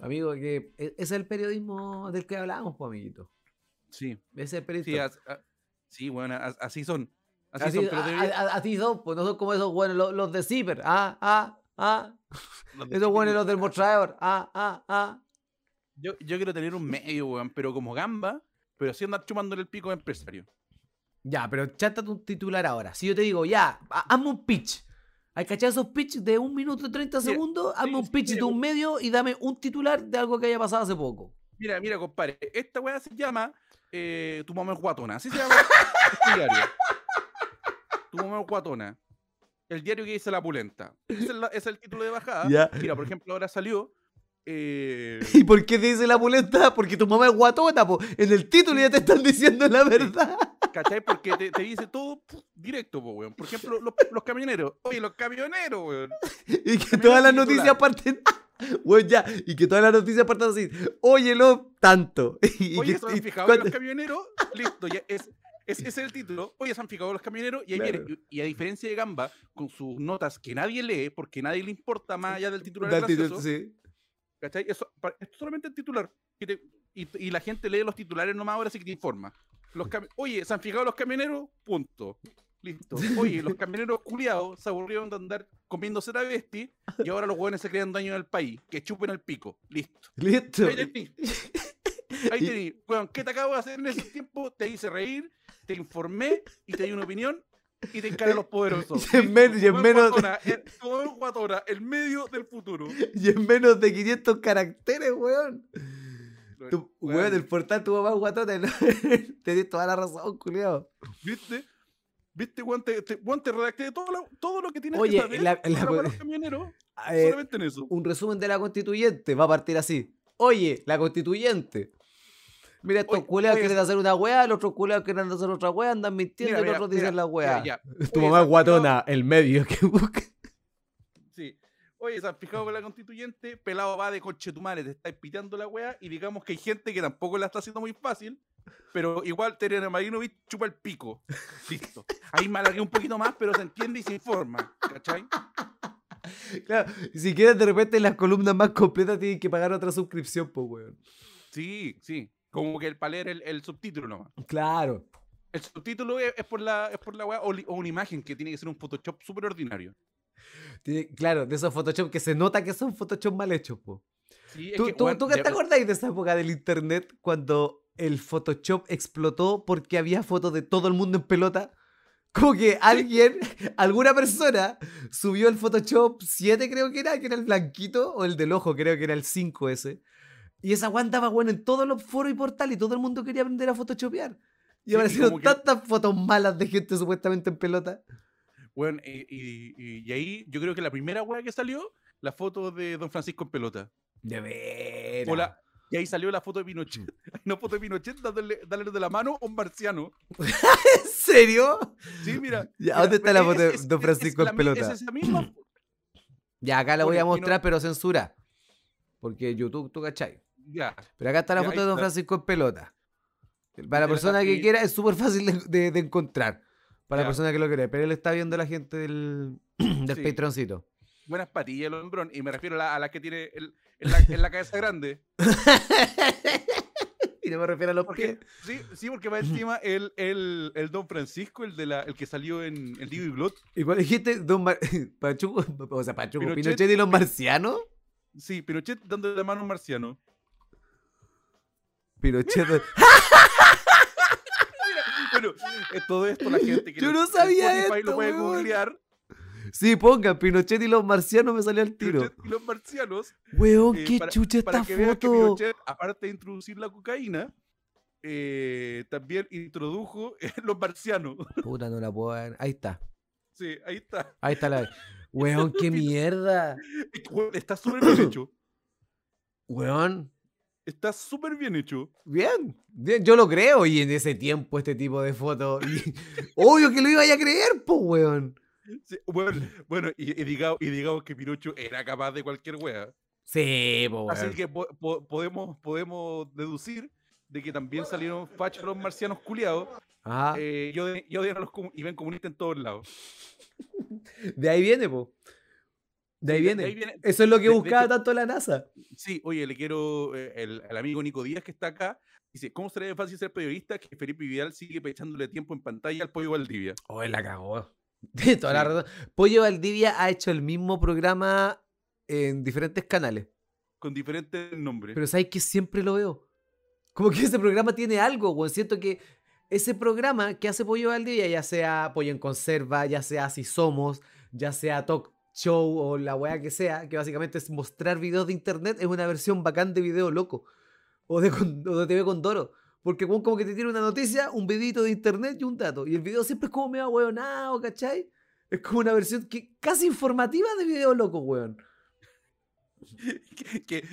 Amigo, que e- es el periodismo del que hablábamos, pues, amiguito. Sí. Ese es el Sí, periodismo. as- a- sí, bueno, as- así son. Así, Así, son, pero a- debería- a- así son, pues no son como esos buenos, los, los de Zipper. Ah, ah, ah. Esos buenos, los del mostrador. Ah, ah, ah. Yo, yo quiero tener un medio, weón, pero como gamba, pero sí andar chumándole el pico a empresario. Ya, pero chántate un titular ahora. Si yo te digo, ya, ha- hazme un pitch. ¿Hay cachado esos pitch de un minuto y 30 Mira, segundos? Hazme sí, un pitch de un medio y dame un titular de algo que haya pasado hace poco. Mira, mira, compadre, esta weá se llama eh, Tu mamá es guatona. Así se llama este diario. (laughs) Tu mamá es guatona. El diario que dice la pulenta. Ese es, la- ese es el título de bajada. Ya. Mira, por ejemplo, ahora salió. Eh, ¿Y por qué te dice la pulenta? Porque tu mamá es guatona, po. En el título ya te están diciendo la verdad. ¿Cachai? Porque te, te dice todo directo, po, weón. Por ejemplo, los, los camioneros. Oye, los camioneros, weón. (laughs) (laughs) Y que todas las noticias parten. Bueno, ya. Y que todas las noticias partan así. Óyelo tanto. (laughs) Y, Oye, ¿se han fijado cuando- los camioneros? Listo, ya es, es- ese es el título. Oye, ¿se han fijado los camioneros? Y ahí viene. Claro. Y, y a diferencia de Gamba, con sus notas que nadie lee, porque nadie le importa más allá del título, gracioso, sí. ¿Cachai? Eso, es solamente el titular. que te- y, y la gente lee los titulares nomás ahora sí que te informa. Los Oye, ¿se han fijado los camioneros? Punto. Listo. Oye, los camioneros culiados se aburrieron de andar comiéndose travesti y ahora los hueones se crean daño en el país. Que chupen el pico. Listo. Listo. Ahí tení. (laughs) Ahí tení. Weón, ¿qué te acabo de hacer en ese tiempo? Te hice reír, te informé y te di una opinión y te encaré a los poderosos. (laughs) Y en men- y en menos- guatona, el- guatona, el medio del futuro. (laughs) Y en menos de 500 caracteres, weón. Tu, Weón, weón, el portal tu mamá es guatona. ¿no? (laughs) Tenés toda la razón, culiao. ¿Viste? ¿Viste, weón? Te, te, weón, te redacté todo lo, todo lo que tienes Oye, que saber la- la- los camioneros, Eh, solamente en eso. un resumen de la constituyente va a partir así. Oye, la constituyente. Mira, estos culeados quieren hacer una weá, los otros culeados quieren hacer otra weá, andan mintiendo Mira, y los mira, otros dicen la weá. mira. (laughs) Tu mamá es guatona, el medio que busca. Sí, Oye, ¿se han fijado con la constituyente? Pelado va de conchetumare, te está piteando la weá y digamos que hay gente que tampoco la está haciendo muy fácil, pero igual Terena Marinovich chupa el pico. (laughs) Listo. Ahí me alargué un poquito más, pero se entiende y se informa. ¿Cachai? (laughs) Claro, y si quieres de repente las columnas más completas tienen que pagar otra suscripción, pues, weón. Sí, sí. Como que el para leer el, el subtítulo nomás. Claro. El subtítulo es, es por la, es por la weá o, li- o una imagen que tiene que ser un Photoshop súper ordinario. Claro, de esos Photoshop que se nota que son Photoshop mal hechos, po. Sí, es ¿Tú, que, tú, de te acordáis de esa época del internet cuando el Photoshop explotó porque había fotos de todo el mundo en pelota? Como que alguien, (laughs) alguna persona, subió el Photoshop 7, creo que era, que era el blanquito, o el del ojo, creo que era el 5 ese. Y esa weá andaba bueno en todos los foros y portales y todo el mundo quería aprender a photoshopear. Y Sí, y aparecieron que- tantas fotos malas de gente supuestamente en pelota. weón, y, y- ahí yo creo que la primera weá que salió, la foto de Don Francisco en pelota. De veras. O la- y ahí salió la foto de Pinochet. (laughs) (laughs) Una foto de Pinochet dándole, dándole de la mano a un marciano. (laughs) ¿En serio? Sí, mira. Ya, mira, ¿dónde está la es- foto de es- Don es- Francisco es la en mi- pelota? Es esa misma. (clears throat) Ya, acá la voy a mostrar, pero censura. Porque YouTube, tú cachai. Ya. Pero acá está la Ya, foto de Don. Francisco en pelota. Para la persona que y- quiera, es súper fácil de, de- de encontrar. Para la persona que lo quiere. Pero él está viendo a la gente del, (clears throat) del Sí. Patroncito. Buenas patillas, el hombrón. Y me refiero a la, a la que tiene el- en, la, en la cabeza grande. (laughs) y no me refiero a los Porque, pies. sí, sí, porque va encima el, el, el Don Francisco, el, de la, el que salió en el Divo y Blood. Igual dijiste Don Mar- (laughs) Pachuco, o sea, Pachuco, Pinochet. Pinochet, y los marcianos. Sí, Pinochet dándole la mano a un marciano. Pinochet. (laughs) Bueno, eh, todo esto la gente que Yo no sabía esto, lo puede weón. googlear. sí, pongan Pinochet y los marcianos me salió al tiro. Pinochet y los marcianos. Weón, eh, qué para- chucha para esta que foto. Pinochet, aparte de introducir la cocaína, eh, también introdujo (laughs) los marcianos. Puta, no la puedo ver. Ahí está. Sí, ahí está. Ahí está la. Weón, qué (laughs) mierda. Está súper bien hecho. Weón. Está súper bien hecho. Bien, bien, yo lo creo. Y en ese tiempo, este tipo de fotos. (laughs) Obvio que lo iba a creer, pues, weón. Sí, bueno, bueno, y, y digamos, y digamos que Pinocho era capaz de cualquier wea. Sí, pues, weón. Así que po- po- podemos, podemos deducir de que también salieron fachos los marcianos culiados Ajá. eh, y, odian, y odian a los y ven comunistas en todos lados. (laughs) De ahí viene, pues. De ahí viene. ahí viene- Eso es lo que de- de buscaba hecho- tanto la NASA. Sí, oye, le quiero. eh, el, el amigo Nico Díaz que está acá dice: ¿Cómo sería de fácil ser periodista que Felipe Vidal sigue echándole tiempo en pantalla al pollo Valdivia? Oh, él la cagó. (laughs) Tiene toda la Sí. razón. Pollo Valdivia ha hecho el mismo programa en diferentes canales. Con diferentes nombres. Pero sabes que siempre lo veo. Como que ese programa tiene algo, weón. Siento que ese programa que hace Pollo Valdivia, ya sea Pollo en Conserva, ya sea Así Somos, ya sea Talk Show o la weá que sea, que básicamente es mostrar videos de internet, es una versión bacán de video loco. O de, con- o de TV Condoro. Porque como que te tiene una noticia, un videito de internet y un dato. Y el video siempre es como medio weonado, ¿cachai? Es como una versión que, casi informativa de video loco, weón. (laughs) (laughs) que,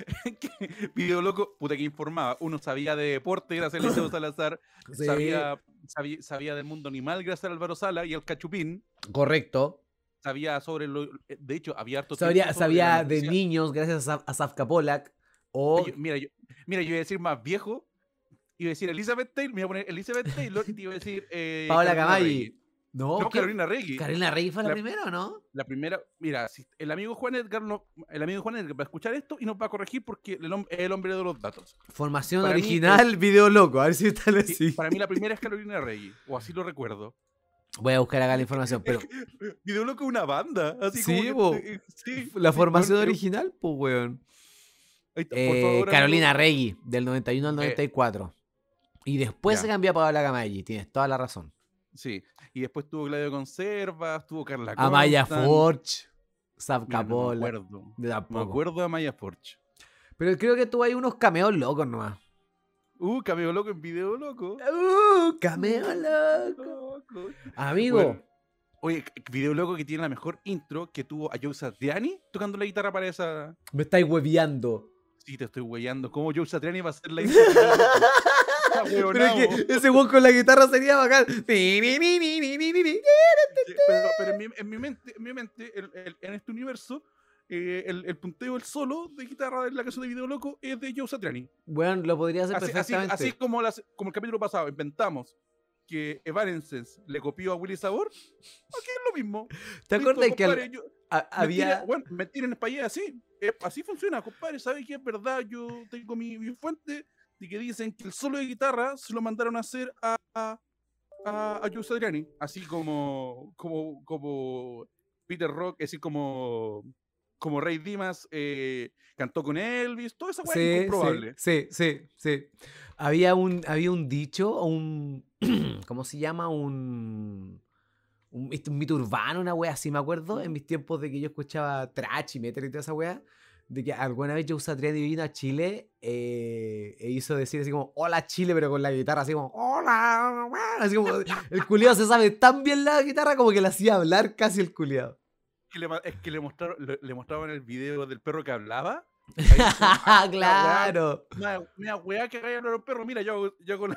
Video Loco, puta que informaba. Uno sabía de deporte gracias a Eliseo (laughs) Salazar, Sí, sabía, sabía, sabía del mundo animal gracias a Álvaro Sala y al Cachupín. correcto. Sabía sobre lo. eh, De hecho, había harto Sabía, sabía de niños gracias a, a Safka Polak. O mira, yo, mira, yo iba a decir más viejo. Iba a decir Elizabeth Taylor, me iba a poner Elizabeth Taylor y te iba a decir. Eh, Paola. Regui. No, No. Carolina Regui. Carolina Rey fue la, La- primera, ¿o no? La primera, mira, si el amigo Juan Edgar, no- el amigo Juan Edgar va a escuchar esto y nos va a corregir porque el es el hombre de los datos. Formación Para mí original, (laughs) video loco. A ver si está Sí, así. Para mí la primera es Carolina Regui, o así lo recuerdo. Voy a buscar acá la información, (laughs) pero Video Loco es una banda, así Sí, como que, eh, sí, la sí, formación original, pues, weón. ahí está, por Eh, favor, Carolina. Regui, del 91 al Eh, 94. Y después ya. se cambió a Paola Camalli, tienes toda la razón. Sí, y después tuvo Claudio Conservas, tuvo Carla Amaya Constant. Forge, Safka no me acuerdo. de Me tampoco. acuerdo de Amaya Forge. Pero creo que tuvo ahí unos cameos locos nomás. Uh, cameo loco en video loco. Uh, cameo loco. Amigo, Bueno, oye, video loco que tiene la mejor intro que tuvo a Joe Satriani tocando la guitarra para esa. me estáis hueveando. Sí, te estoy weyando. ¿Cómo Joe Satriani va a hacer la intro? Pero es que ese weón con la guitarra sería bacán. Pero, pero en, mi, en mi mente, en mi mente en este universo, eh, el, el punteo, el solo de guitarra de la canción de Video Loco es de Joe Satriani. Bueno, lo podría hacer Así, así, perfectamente. así como, las- como el capítulo pasado inventamos que Evanescence le copió a Willy Sabor, aquí es lo mismo. (laughs) ¿Te acuerdas que al- yo- a- había... Bueno, mentir en español así. eh, así funciona, compadre. ¿Sabes qué es verdad? Yo tengo mi, mi fuente de que dicen que el solo de guitarra se lo mandaron a hacer a, a, a, a Joe Satriani. Así como, como, como Peter Rock, así como, como Ray Dimas eh, cantó con Elvis. Toda esa weá es Sí, incomprobable. sí, sí, sí, sí. Había un, había un dicho, un, (clears throat) ¿cómo se llama? Un, un, un mito urbano, una wea así, me acuerdo, en mis tiempos de que yo escuchaba trash y metal y toda esa wea, de que alguna vez Joe Satriani vino a Chile eh, e hizo decir así como, hola Chile, pero con la guitarra así como, hola, wea", así como, el culiado se sabe tan bien la guitarra como que le hacía hablar casi el culiado. Que le es que le mostraron, le, le mostraron el video del perro que hablaba. (laughs) Ahí dijo, claro. Una, una weá que haga hablar a los perros. Mira, yo, hago- yo con.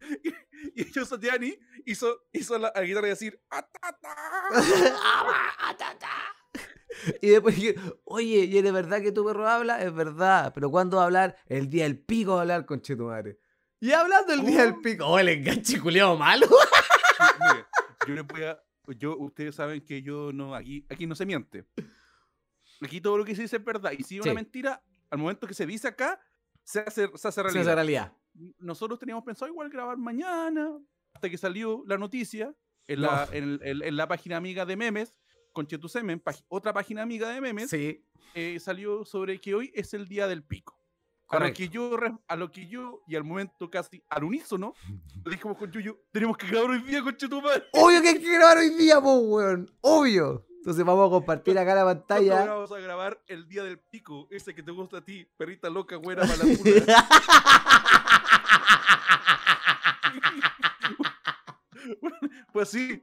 (laughs) y yo, Satiani, hizo, hizo la, la guitarra y decir. "Atata". (laughs) y después dije, oye, ¿y es verdad que tu perro habla? Es verdad, pero ¿cuándo va a hablar? El día del pico va a hablar con Chetumare. Y hablando el día del pico, oh, el enganche culiao malo. Sí, mire, yo les voy a. Yo, ustedes saben que yo no. Aquí, aquí no se miente. Aquí todo lo que se dice es verdad. Y si es Sí. una mentira, al momento que se dice acá, se hace, se hace realidad. es la realidad. nosotros teníamos pensado igual grabar mañana, hasta que salió la noticia en, No. la, en, el- en- en la página amiga de memes, con Chetusemen, otra página amiga de memes, Sí, eh, salió sobre que hoy es el día del pico. A lo, que yo, a lo que yo, y al momento casi al unísono, (laughs) le dijimos con Yuyu, tenemos que grabar hoy día con Chetumal. Obvio que hay que grabar hoy día, po, weón. Obvio. Entonces vamos a compartir acá la pantalla. Vamos a grabar el día del pico, ese que te gusta a ti, perrita loca, güera, malapura. (laughs) (laughs) pues sí,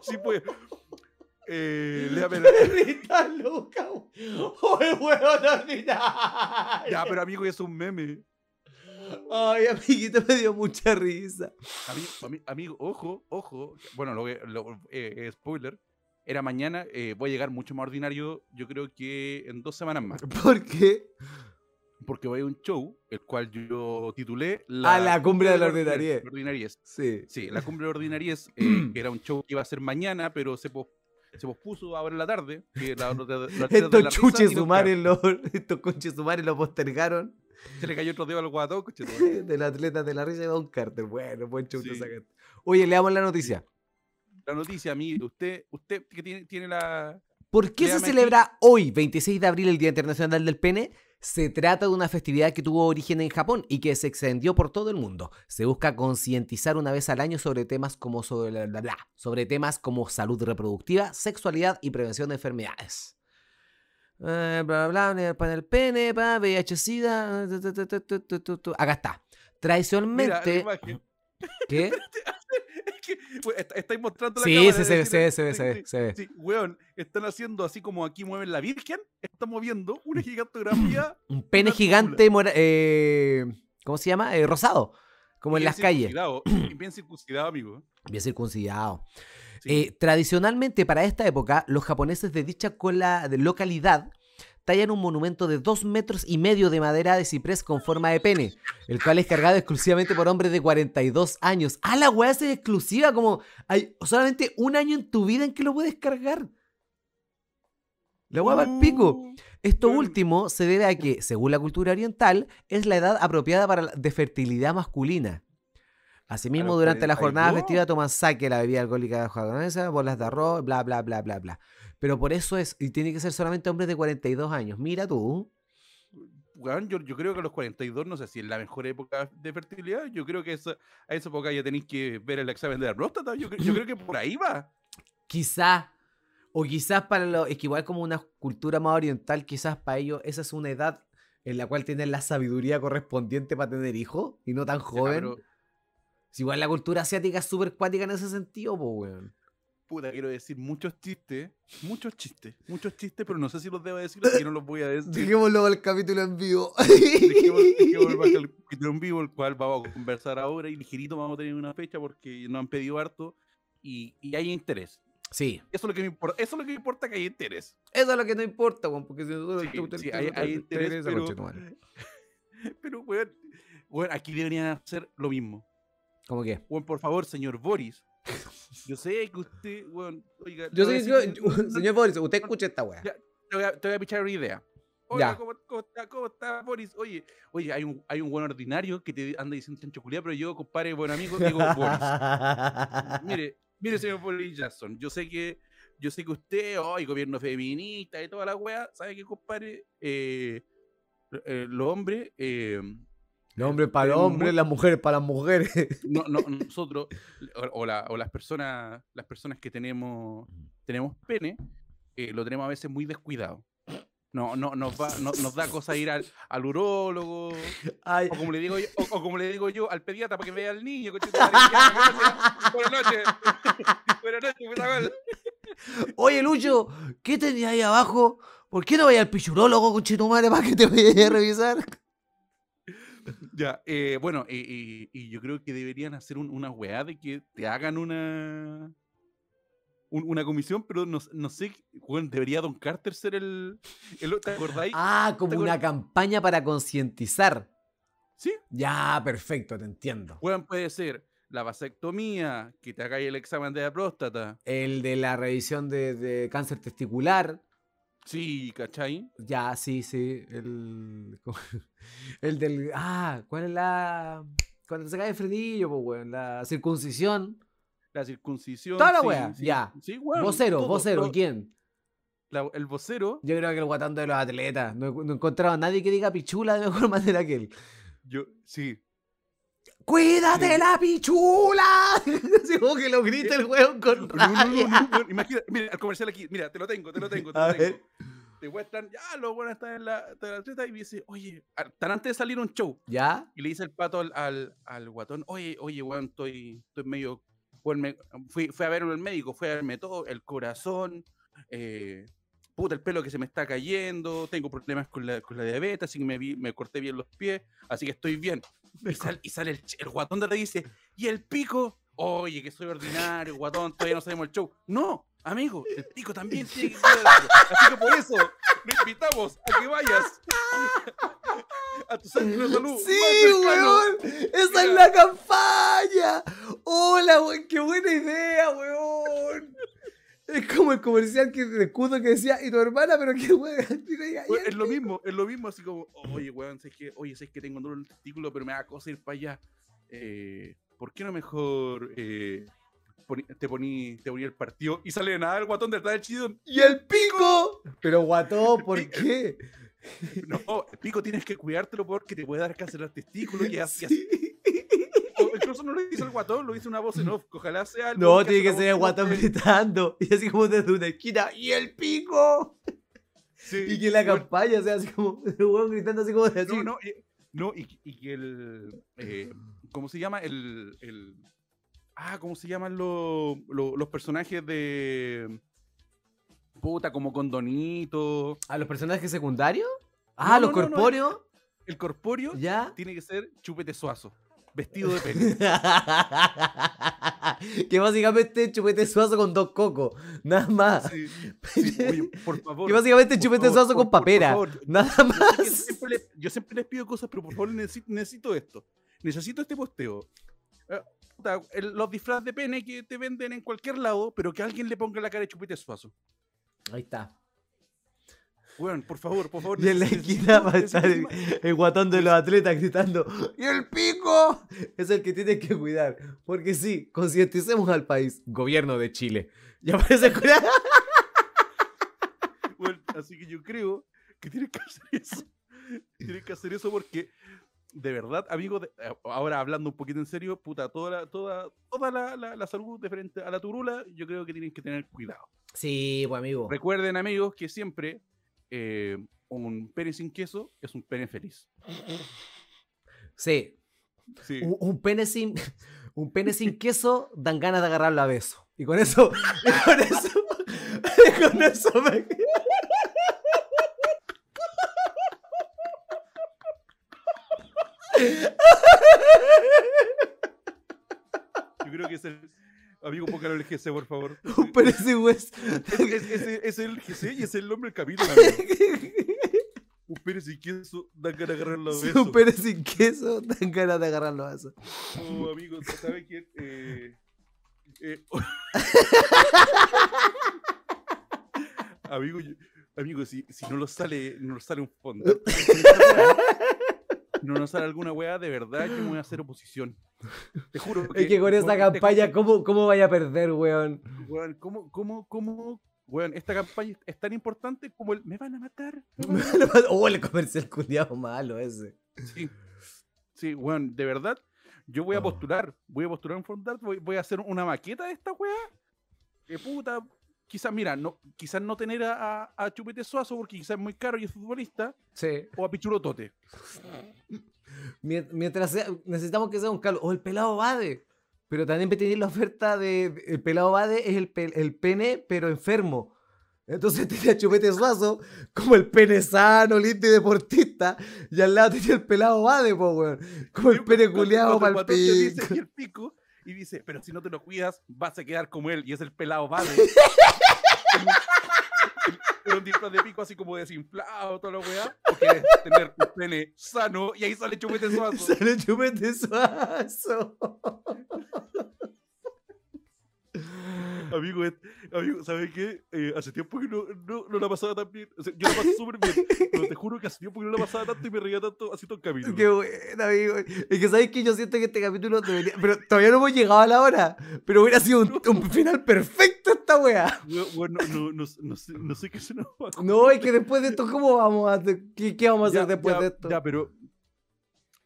sí pues. Eh, (laughs) léame la- Perrita loca. (laughs) Oye, weón, ordinario. Ya, pero amigo, es un meme. Ay, amiguito, me dio mucha risa. Amigo, ami- amigo, ojo, ojo. Bueno, lo, lo- eh, eh, spoiler. Era mañana, eh, voy a llegar mucho más ordinario, yo creo que en dos semanas más. (laughs) ¿Por qué? Porque voy a un show, el cual yo titulé Ah, la cumbre de la ordinariez- ordinariez. ordinariez. Sí. Sí, la cumbre de ordinariez, (clears throat) eh, que era un show que iba a ser mañana, pero se, pos- se pospuso ahora en la tarde. Que la, (laughs) la- la- la- de Estos chuches los sumares, lo, estos conches sumares lo postergaron Se le cayó otro dedo al guatón, coche (laughs) del atleta de la risa de Don Carter. Bueno, buen show te Sí. Oye, leamos la noticia. La noticia, amigo, usted, usted que tiene, tiene la... ¿Por qué se aquí. celebra hoy, 26 de abril, el Día Internacional del Pene? Se trata de una festividad que tuvo origen en Japón y que se extendió por todo el mundo. Se busca concientizar una vez al año sobre temas como sobre, bla, bla, bla, sobre temas como salud reproductiva, sexualidad y prevención de enfermedades. Eh, bla, bla, bla, para el pene, para VIH, SIDA. tu, tu, tu. Acá está. Tradicionalmente. ¿Qué? (laughs) Es (laughs) que, we- est- estáis mostrando la Sí, cámara sí, se ve, se ve, se ve, se ve, sí, se ve. Sí, weón, están haciendo así como aquí mueven la Virgen, están moviendo una gigantografía. (clears throat) Un pene gigante, mora- eh, ¿cómo se llama? Eh, rosado. Como en las calles. (clears throat) Bien circuncidado, amigo. Bien circuncidado. Sí. Eh, tradicionalmente, para esta época, los japoneses de dicha cola de localidad tallan un monumento de dos metros y medio de madera de ciprés con forma de pene, el cual es cargado exclusivamente por hombres de 42 años. ¡Ah, la weá es exclusiva! Como hay solamente un año en tu vida en que lo puedes cargar. La weá va al pico. Esto último se debe a que, según la cultura oriental, es la edad apropiada para la de fertilidad masculina. Asimismo, durante la jornada 42. festiva toman sake, la bebida alcohólica japonesa, bolas de arroz, bla, bla, bla, bla, bla. Pero por eso es, y tiene que ser solamente hombres de 42 años. Mira tú. yo, yo creo que a los 42, no sé si es la mejor época de fertilidad. Yo creo que esa- a esa época ya tenéis que ver el examen de la próstata. Yo, cre- yo creo que por ahí va. (laughs) Quizás, o quizás para los, es que igual como una cultura más oriental, quizás para ellos esa es una edad en la cual tienen la sabiduría correspondiente para tener hijos y no tan joven. pero, Si igual la cultura asiática es súper cuática en ese sentido, pues, weón. Puta, quiero decir muchos chistes, muchos chistes, muchos chistes, pero no sé si los debo decir, así que no los voy a decir. Dejémoslo al capítulo en vivo. (laughs) Baja- el (laughs) capítulo en vivo, el cual vamos a conversar ahora y ligerito vamos a tener una fecha porque nos han pedido harto y, y hay interés. Sí. Eso es lo que me importa, eso es lo que me importa que hay interés. Eso es lo que no importa, weón, porque si nosotros Sí, te- te- sí, te- hay- te- hay te interés, (laughs) pero- weón, weón, aquí deberían hacer lo mismo. ¿Cómo qué? Weón, por favor, señor Boris. Yo sé que usted, weón, oiga. Yo soy, yo- señor Boris, usted escucha esta weá. Te voy a, te voy a pichar una idea. Ya. ¿cómo, cómo está, ¿cómo está, Boris? Oye, oye, hay un, hay un buen ordinario que te anda diciendo chancho culiao, pero yo, compadre, buen amigo, digo Boris. (laughs) Mire, mire, señor Boris Jackson, yo sé que, yo sé que usted, hoy gobierno feminista y toda la wea, ¿sabe qué, compadre? Eh, eh, los hombres, eh, Los hombres para hombres, muy- las mujeres para las (laughs) mujeres. no, no, nosotros, o, la- las personas, las personas que tenemos, tenemos pene, eh, lo tenemos a veces muy descuidado. No, no, nos, va, no- nos da cosa ir al, al urólogo, Ay, o como le digo yo, o, o como le digo yo al pediatra para que vea al niño. ya, gracias. Buenas noches. (laughs) Buenas noches, oye, Lucho, ¿qué tenías ahí abajo? ¿Por qué no vayas al pichurólogo, conchetumare, para que te vaya a revisar? Ya, eh, bueno, eh, eh, y yo creo que deberían hacer un- una weá de que te hagan una un- una comisión, pero no, no sé, debería Don Carter ser el, el ¿te acordáis? Ah, como ¿Te una campaña para concientizar. Sí, Ya, perfecto, te entiendo. weón, puede ser la vasectomía, que te hagáis el examen de la próstata, El de la revisión de, de cáncer testicular. Sí, ¿cachai? Ya, sí, sí. El, (laughs) el del. Ah, ¿cuál es la. Cuando se cae el frenillo, pues, weón. La circuncisión. La circuncisión. Toda la sí, wea, sí, ya. Sí, weón, vocero, todo, vocero, todo. ¿quién? La- el vocero, Yo creo que el guatón de los atletas. No, no he encontrado a nadie que diga pichula de mejor (laughs) manera que él. yo, sí. ¡Cuídate Sí. la pichula! (laughs) Así como que lo grita el weón con No, (laughs) no, no, no, rabia. no, imagina, mira, el comercial aquí, mira, te lo tengo, te lo (laughs) tengo, te lo tengo. Te muestran, ya, los buenos están en la, están atleta y dice, oye, tan antes de salir un show, ¿Ya? y le dice el pato al, al, al guatón, oye, oye, weón, estoy, estoy medio, fui, fui a ver al médico, fui a verme todo, el corazón, eh, puta, el pelo que se me está cayendo, tengo problemas con la, con la diabetes, así que me, vi- me corté bien los pies, así que estoy bien. Y, sal- y sale el, guatón de y dice, ¿y el pico? Oye, que soy ordinario, guatón, todavía no sabemos el show. No, amigo, el pico también tiene que cuidarlo. Así que por eso, le invitamos a que vayas a tu centro de salud. ¡Sí, weón! ¡Esa es la campaña! ¡Hola, weón! ¡Qué buena idea, weón! Es como el comercial que, de escudo que decía, y tu hermana, pero qué weón. Digo, "Ya, Weón, ya". es lo mismo, es lo mismo, así como, oye, weón, sé que, oye, sé que tengo un dolor en el testículo, pero me da cosa ir para allá. Eh, ¿Por qué no mejor eh, te poní, te poní el partido y sale de nada el guatón detrás del chidón? ¡Y el pico! Pero guatón, (laughs) ¿por qué? No, el pico tienes que cuidártelo porque te puede dar cáncer al testículo (laughs) y así. Sí. O incluso no lo hizo el guatón, lo hizo una voz en off. Ojalá sea el No, tiene que ser el guatón gritando. Y así como desde una esquina, ¡y el pico! Sí, Y que la weón, campaña sea así como, (laughs) el weón gritando así como de así. No, no, y, no, y, y que el. eh, ¿Cómo se llama? El. el ah, ¿cómo se llaman los, los, los personajes de. Puta, como Condonito. ¿A los personajes secundarios? Ah, los no, corpóreos. El corpóreo ¿Ya? tiene que ser chupete suazo. Vestido de pene. (laughs) que básicamente chupete suazo con dos cocos. Nada más. Sí, (laughs) sí, oye, por favor. que básicamente por chupete favor, suazo por- con por papera. favor, Nada yo más. siempre les- yo siempre les pido cosas, pero por favor necesito, necesito esto. Necesito este posteo. Eh, los disfraces de pene que te venden en cualquier lado, pero que alguien le ponga la cara de chupete suazo. Ahí está. Weón, por favor, por favor. Y en la esquina va a estar el, el guatón de los atletas gritando ¡Y el pico! Es el que tienes que cuidar. Porque sí, concienticemos al país. Gobierno de Chile. Ya parece cura- (laughs) weón, así que yo creo que tienes que hacer eso. Tienes que hacer eso porque, de verdad, amigo, de- eh, ahora hablando un poquito en serio, puta, toda la, toda, toda la, la- la salud de frente a la turula, yo creo que tienen que tener cuidado. Sí, pues amigo. Recuerden, amigos, que siempre eh, un pene sin queso es un pene feliz. Sí. Sí. Un, un pene sin. (laughs) Un pene sin queso dan ganas de agarrarlo a beso. Y con eso. (laughs) Y con eso. y con eso me. Yo creo que es el, Amigo, póngalo el GC, por favor. (laughs) Pero ese West. Es, es- ese- es el GC y es el nombre del capítulo. amigo. (laughs) Un Pérez y queso dan ganas de agarrar los besos. Un Pérez sin queso, dan ganas de agarrarlo a eso. Oh, amigo, ¿sabe quién? Eh, eh, amigo, yo- amigo, si, si no nos sale, no nos sale un fondo. No nos sale alguna weá, de verdad yo me voy a hacer oposición. (laughs) Te juro. Es que con esta te- campaña, ¿cómo, ¿cómo vaya a perder, weón? Weón, ¿cómo, cómo, cómo, weón, esta campaña es tan importante como el me van a matar? (laughs) van a matar"? oh, el comercial culiado malo ese. Sí, sí, weón, de verdad, yo voy a Oh. postular, voy a postular en Fondart, voy, voy a hacer una maqueta de esta weá. Que puta, quizás, mira, no, quizás no tener a, a, a Chupete Suazo porque quizás es muy caro y es futbolista, Sí. o a Pichulo Tote. Mien- Mientras sea, necesitamos que sea un calvo. O el pelado Bade. Pero también tenéis la oferta de. El pelado Bade es el, pe- el pene, pero enfermo. Entonces (laughs) tenía Chupete Suazo como el pene sano, lindo y deportista. Y al lado tenía el pelado Bade, po, weón. Como el pene cuando para el dice, pico. y el pico, y dice, pero si no te lo cuidas, vas a quedar como él, y es el pelado padre. (laughs) Un disfraz de pico así como desinflado, toda la weá. O quieres tener un pene sano, y ahí sale Chupete Suazo. (laughs) Sale Chupete Suazo. Amigo, amigo, ¿sabes qué? Eh, hace tiempo que no, no, no la pasaba tan bien. O sea, yo la pasé súper bien, pero te juro que hace tiempo que no la pasaba tanto y me reía tanto así todo el capítulo. Qué bueno, amigo. Es que sabes que yo siento que este capítulo debería. Pero todavía no hemos llegado a la hora. Pero hubiera sido un, un final perfecto esta wea. Bueno, bueno, no, no, no sé, no sé qué se nos va a No, es que después de esto, ¿cómo vamos a hacer? ¿Qué, qué vamos a hacer Ya, después ya, de esto? Ya, pero.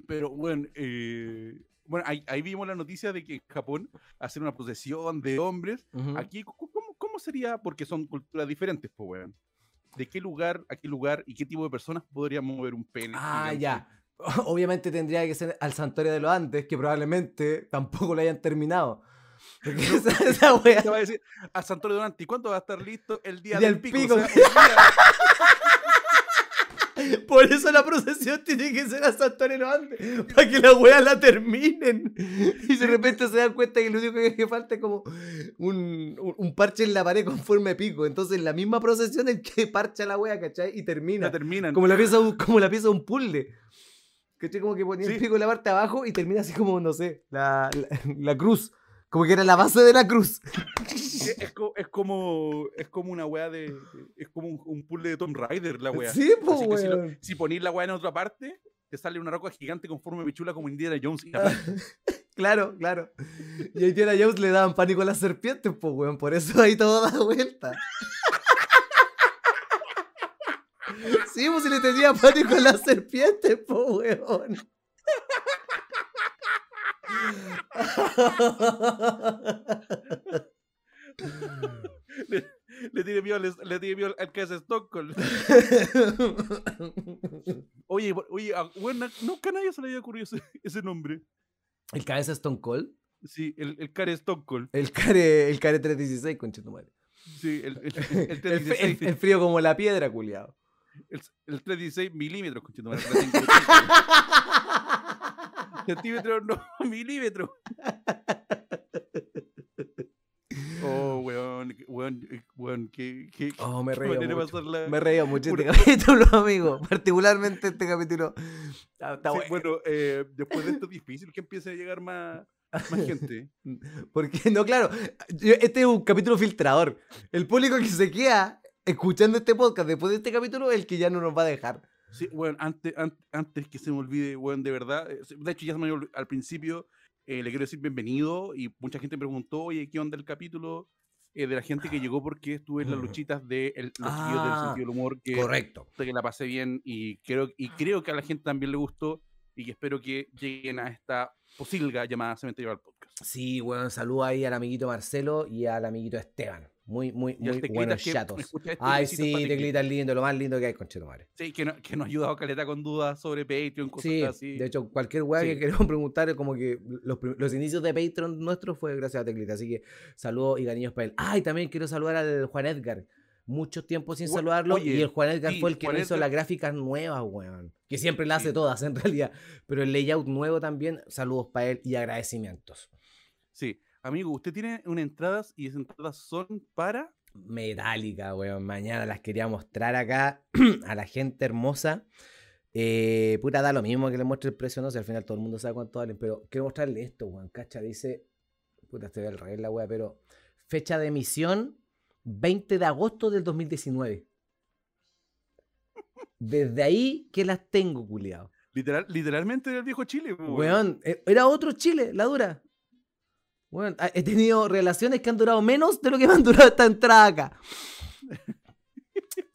Pero, bueno, eh, bueno ahí, ahí vimos la noticia de que en Japón hacen una procesión de hombres. Aquí, ¿cómo, cómo sería? Porque son culturas diferentes, pues, weón. ¿De qué lugar, a qué lugar y qué tipo de personas podrían mover un pene? Ah, gigante? ya. (laughs) Obviamente tendría que ser al santuario de los Andes, que probablemente tampoco lo hayan terminado. Porque esa, esa wea. Te va a decir a Santorio Donante, ¿y cuándo va a estar listo el día del del pico? pico. O sea, Por eso la procesión tiene que ser de los Andes. Para que las weas la terminen. Y de repente se dan cuenta que lo único que falta es como un, un- parche en la pared con forma de pico. Entonces la misma procesión es que parcha la wea, ¿cachai? Y termina. la terminan. Como la pieza, como la pieza de un puzzle. ¿Cachai? Como que ponía el pico en la parte de abajo y termina así como, no sé, la, la, la cruz. Como que era la base de la cruz. Es, es co- es como, es como una wea de. Es como un, un puzzle de Tomb Raider, la wea. Sí, pues, Así que si, lo- weón. si ponís la weá en otra parte, te sale una roca gigante con forma de pichula como Indiana Jones. y Ah, (laughs) Claro, claro. Y a Indiana Jones le daban pánico a las serpientes, pues, weón. Por eso ahí todo da vuelta. Sí, pues si le tenía pánico a las serpientes, pues, weón. Le, le tiene miedo, al- le tiene miedo al que Stone Cold. Oye, oye, a- bueno, nunca a nadie se le había ocurrido ese, ese nombre. ¿El cabeza Stone Cold? Sí, el, el care Stone Cold. El care, el care 316, conchetumare. Sí, el, el, el, (laughs) el El, 316, el- el frío como la piedra, culiado. el, el 316 milímetros, conchetumare, (laughs) (laughs) Centímetros, no, (laughs) milímetros. (laughs) Oh, weón, weón, eh, weón, qué, qué, Oh, me reí. pasarla. Me reí mucho este capítulo, amigo. Particularmente este capítulo. Está, está Sí, bueno. bueno, eh, después de esto es difícil que empiece a llegar más, más gente. Porque, no, claro, yo- este es un capítulo filtrador. El público que se queda escuchando este podcast después de este capítulo es el que ya no nos va a dejar. Sí, bueno, antes, an- antes que se me olvide, bueno, de verdad, eh, de hecho ya se me olvidó al principio, eh, le quiero decir bienvenido y mucha gente preguntó, oye, ¿qué onda el capítulo? Eh, de la gente que llegó porque estuve en las luchitas de el- los chiquillos del Ah, sentido del humor, que, Correcto. que la pasé bien y creo, y creo que a la gente también le gustó y que espero que lleguen a esta posilga llamada Cementerio al Podcast. Sí, bueno, saludo ahí al amiguito Marcelo y al amiguito Esteban. Muy, muy, muy buenos (laughs) chatos. este, Ay, sí, Teclitas. Teclita es lindo, lo más lindo que hay, conchetumare. Sí, que, no- que nos ha ayudado Caleta con dudas sobre Patreon, cosas Sí, así. de hecho, cualquier weá que queremos (laughs) preguntar, como que los, los inicios de Patreon nuestros fue gracias a Teclita. Así que saludos y cariños para él. Ah, y también quiero saludar al Juan Edgar. Mucho tiempo sin saludarlo. oye, y el Juan Edgar sí, fue el que Juan hizo Edgar- las gráficas nuevas, weón. Que siempre las hace todas, en realidad. Pero el layout nuevo también, saludos para él y agradecimientos. Sí. Amigo, usted tiene unas entradas y esas entradas son para. Metálica, weón. Mañana las quería mostrar acá (clears throat) a la gente hermosa. Eh, puta, da lo mismo que le muestre el precio, no sé, al final todo el mundo sabe cuánto valen, pero quiero mostrarle esto, weón. Cacha, dice, puta, estoy al revés la weá, pero fecha de emisión 20 de agosto del 2019. (laughs) Desde ahí que las tengo, culiado. Literal, literalmente del viejo Chile, weón. Weón, eh, era otro Chile, la dura. Weón, ah, he tenido relaciones que han durado menos de lo que me han durado esta entrada acá.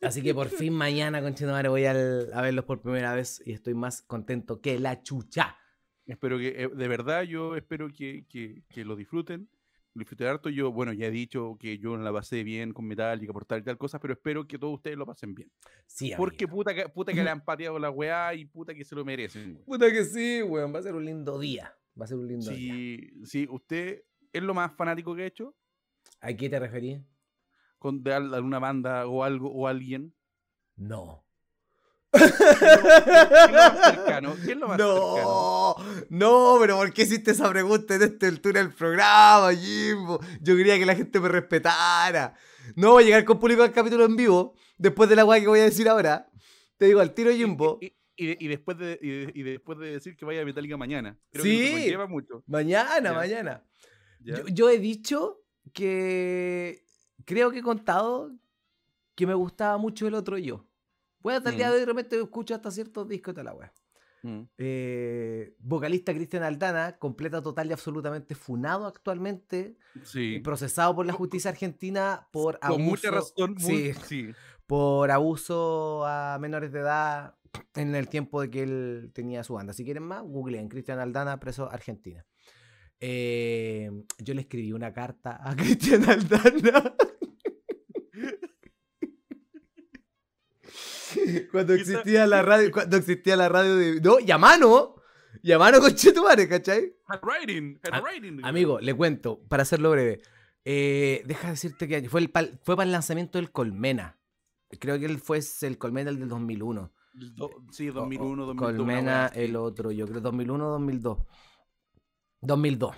Así que por fin mañana, conchetumare, voy al- a verlos por primera vez y estoy más contento que la chucha. Espero que, eh, de verdad, yo espero que, que, que lo disfruten. Lo disfruten harto. Yo, bueno, ya he dicho que yo la pasé bien con Metallica, Portal y tal cosa, pero espero que todos ustedes lo pasen bien. Sí, Porque amigo. (laughs) puta que, puta que le han pateado la weá y puta que se lo merecen. Puta que sí, weón. Va a ser un lindo día. Va a ser un lindo día. Si, si usted es lo más fanático que ha hecho, ¿A qué te referís? con de al- alguna banda o algo o alguien, No. ¿qué es lo más cercano? ¿Qué es lo más cercano? No, no, pero ¿por qué hiciste esa pregunta en esta altura del programa, Jimbo? Yo quería que la gente me respetara. No voy a llegar con público al capítulo en vivo, después de la weá que voy a decir ahora. Te digo al tiro, Jimbo. Y, y- y de- y después de, y, de- y después de decir que vaya a Metallica mañana. Creo Sí. que mucho. Mañana, Ya. mañana. Yo, yo he dicho que creo que he contado que me gustaba mucho el otro yo. Pues hasta el día Mm. de hoy de repente escucho hasta ciertos discos de la weá. Mm. Eh, vocalista Cristian Aldana, completa, total y absolutamente funado actualmente, Sí. procesado por la justicia argentina por abuso, Con mucha razón. muy- sí, sí. por abuso a menores de edad en el tiempo de que él tenía su banda. Si quieren más, googleen Cristian Aldana, preso Argentina. Eh, yo le escribí una carta a (laughs) Cristian Aldana. Cuando existía la (laughs) radio, cuando existía la radio de. No, y a mano. Y a mano (laughs) con Chetumare, ¿cachai? Handwriting. A- Handwriting. Amigo, le cuento, para hacerlo breve. Eh, deja de decirte que año- fue, el pal- fue para el lanzamiento del Colmena. Creo que él fue el Colmena el del 2001. El do- sí, O- o 2001, 2002. una Colmena el otro, yo creo 2001 2002. 2002.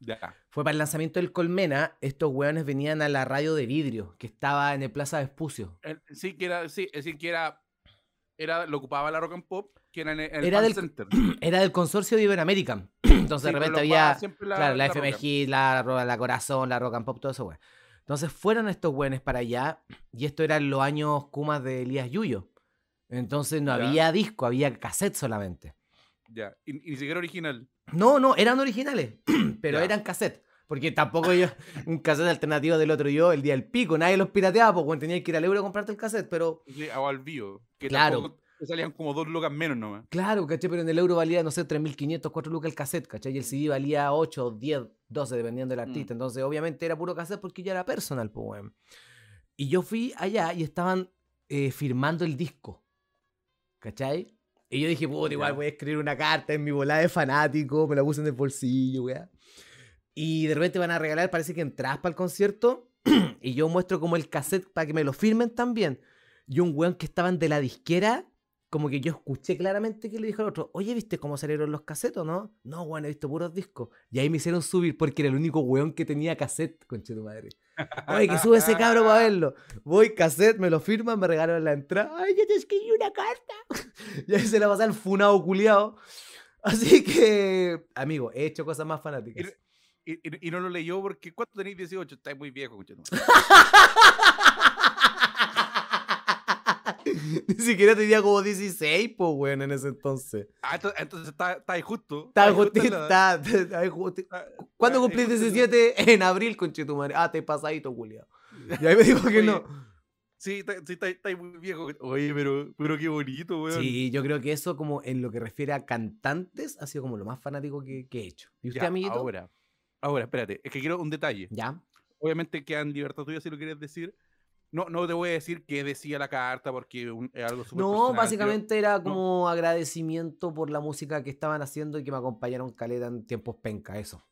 Ya. Fue para el lanzamiento del Colmena, estos hueones venían a la radio de vidrio que estaba en el Plaza Vespucio. El- sí, que era, sí, es decir, que era, era, lo ocupaba la Rock and Pop, que era en el, Era del- Center. (clears throat) Era del consorcio de Iberoamerican. (clears throat) Entonces Sí, de repente había la- claro, la, la FMG, la, la Corazón, la Rock and Pop, todo eso, güey. Entonces fueron estos güeyes para allá y esto eran los años Kumas de Elías Yuyo. Entonces no había disco, había cassette solamente. Ya. Y, y ni siquiera original. No, no, eran originales, (clears throat) pero eran cassette. Porque tampoco yo, un cassette alternativo del otro yo, el día del pico, nadie los pirateaba, porque bueno, tenías que ir al euro a comprarte el cassette, pero o al bio. Que Claro. salían como dos lucas menos nomás. claro, ¿cachai? Pero en el euro valía, no sé, 3.500, 4 lucas el cassette, ¿cachai? Y el CD valía 8, 10, 12, dependiendo del Mm. artista. Entonces, obviamente era puro cassette porque ya era personal, pues, weón. Y yo fui allá y estaban eh, firmando el disco, ¿cachai? Y yo dije, puta, igual voy a escribir una carta en mi volada de fanático, me la puse en el bolsillo, weá. Y de repente van a regalar, parece que entradas para el concierto. (clears throat) y yo muestro como el cassette para que me lo firmen también. Y un weón que estaban de la disquera, como que yo escuché claramente que le dijo al otro, oye, ¿viste cómo salieron los cassettes no? No, weón, he visto puros discos. Y ahí me hicieron subir porque era el único weón que tenía cassette, conche tu madre. Oye, que sube ese cabro para verlo. Voy, cassette, me lo firman, me regalan la entrada. Ay, yo te escribí una carta. (laughs) y ahí se la pasé al funado culiao. Así que, amigo, he hecho cosas más fanáticas. Y, y- y no lo leyó porque ¿cuánto tenéis 18? Estáis muy viejo. (laughs) (laughs) Ni siquiera tenía como 16, pues, weón, en ese entonces. Ah, entonces, entonces está, está ahí justo. Estaba ahí justo en justi- la- está- (laughs) justi- está- ¿Cuándo ahí cumplís justo en la- 17? En abril, conchetumare. Ah, te pasadito, culiao. Y ahí me dijo que no. Sí, está, muy viejo. Oye, pero, pero qué bonito, weón. Sí, yo creo que eso, como en lo que refiere a cantantes, ha sido como lo más fanático que, que he hecho. ¿Y usted, Ya, amiguito? Ahora, ahora, espérate. Es que quiero un detalle. ¿Ya? Obviamente queda en libertad tuya si lo quieres decir. No, no te voy a decir qué decía la carta porque un- es algo súper No, personal. Básicamente era como agradecimiento por la música que estaban haciendo y que me acompañaron caleta en tiempos penca, eso.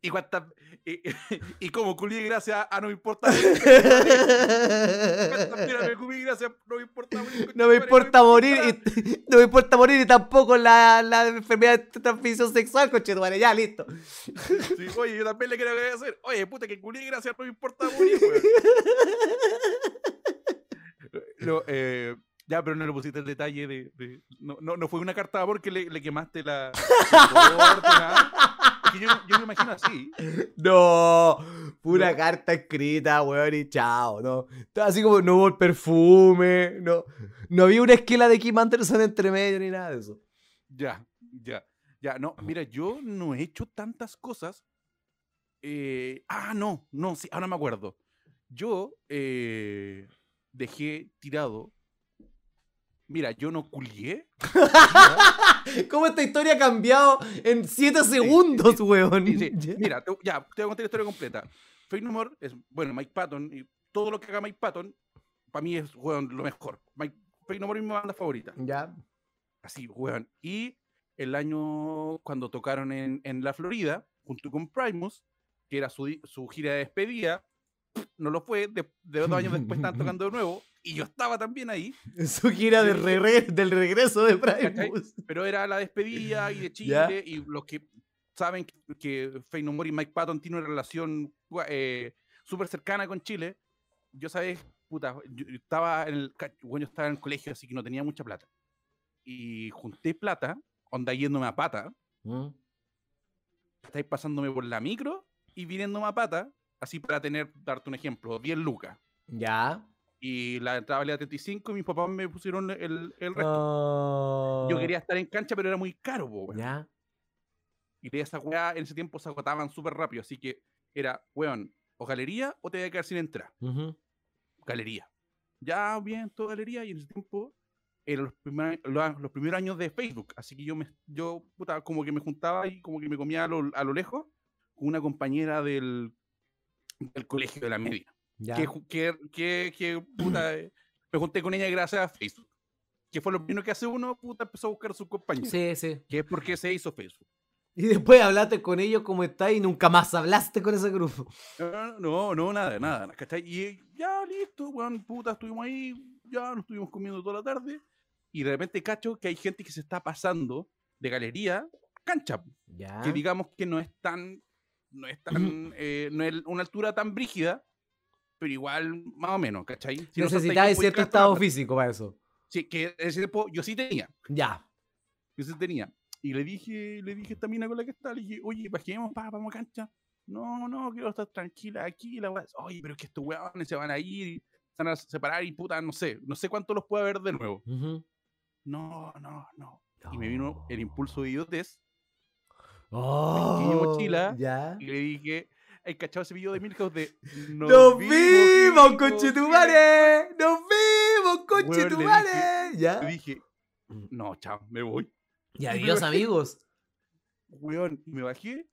Y cuántas. Y, (laughs) y como culí gracias a no me importa. morir, (laughs) gracias no me importa morir. No me importa morir y, (laughs) no me importa morir y tampoco la, la enfermedad de transmisión sexual, conchetumare. Ya, listo. Sí, oye, yo también le quiero hacer. Oye, puta, que culí gracias no me importa morir, eh, ya, pero no le pusiste el detalle de. de- no, no, no fue una carta de amor que le, le quemaste la. Que yo, yo me imagino así. No, pura No. carta escrita, weón, y chao, ¿no? Así como no hubo el perfume, no, no había una esquela de Kim Anderson entre medio ni nada de eso. Ya, ya, ya. No, mira, yo no he hecho tantas cosas. eh, ah, no, no, sí, ahora me acuerdo. Yo eh, dejé tirado. Mira, yo no culié. (laughs) ¿Cómo esta historia ha cambiado en 7 segundos, weón? Sí, sí. (laughs) Ya. Mira, te, ya, te voy a contar la historia completa. Fake No More es, bueno, Mike Patton, y todo lo que haga Mike Patton, para mí es, weón, lo mejor. Mike, Fake No More es mi banda favorita. Ya. Así, weón. Y el año cuando tocaron en, en la Florida, junto con Primus, que era su, su gira de despedida, no lo fue, de, de dos años después estaban tocando de nuevo, y yo estaba también ahí, Su gira de regre- del regreso de Primus. pero era la despedida y de Ya. Chile, y los que saben que, que Faye No y Mike Patton tienen una relación eh, súper cercana con Chile, yo sabes, puta, yo estaba en el, bueno, yo estaba en el colegio, así que no tenía mucha plata. Y junté plata, onda yéndome a pata, Mm. estáis pasándome por la micro y viniéndome a pata, así para tener, darte un ejemplo, 10 lucas. Ya. Y la entrada valía 35 y mis papás me pusieron el, el resto. Oh. Yo quería estar en cancha, pero era muy caro, weón. Ya. Y de esa weá en ese tiempo se agotaban súper rápido, así que era, weón, o galería o te voy a quedar sin entrar. Galería. Ya, bien, todo galería, y en ese tiempo eran los, primer- los, los primeros años de Facebook, así que yo, me, yo puta, como que me juntaba y como que me comía a lo, a lo lejos con una compañera del, del colegio de la media. Ya. Que, que, que, que, puta, eh, me junté con ella gracias a Facebook. Que fue lo primero que hace uno, puta, empezó a buscar a sus compañeros. Sí, sí. Que es porque se hizo Facebook. Y después hablaste con ellos como está y nunca más hablaste con ese grupo. No, no, no, nada, nada, ¿cachai? Y ya, listo, weón, puta, estuvimos ahí, ya nos estuvimos comiendo toda la tarde. Y de repente cacho que hay gente que se está pasando de galería a cancha. Ya. Que digamos que no es tan, no es tan, eh, no es una altura tan brígida, pero igual más o menos, ¿cachai? Si Necesitáis cierto estado físico para eso. Sí, que ese yo sí tenía, Ya. yo sí tenía. Y le dije, le dije a esta mina con la que está, le dije, oye, bajemos, pa, vamos a cancha. No, no, quiero estar tranquila aquí, la. Oye, pero es que estos weones se van a ir se van a separar y puta, no sé, no sé cuánto los puede haber de nuevo. Ujú. No, no, no. Y me vino el impulso de idiotez Oh, mochila Ya. y le dije, hay cachado ese video de Milhouse de ¡Nos vimos, vimos, conchetumare! ¡Nos vimos, conchetumare! Le Ya. dije, no, chao, me voy. Y adiós, amigos. weón, y me bajé,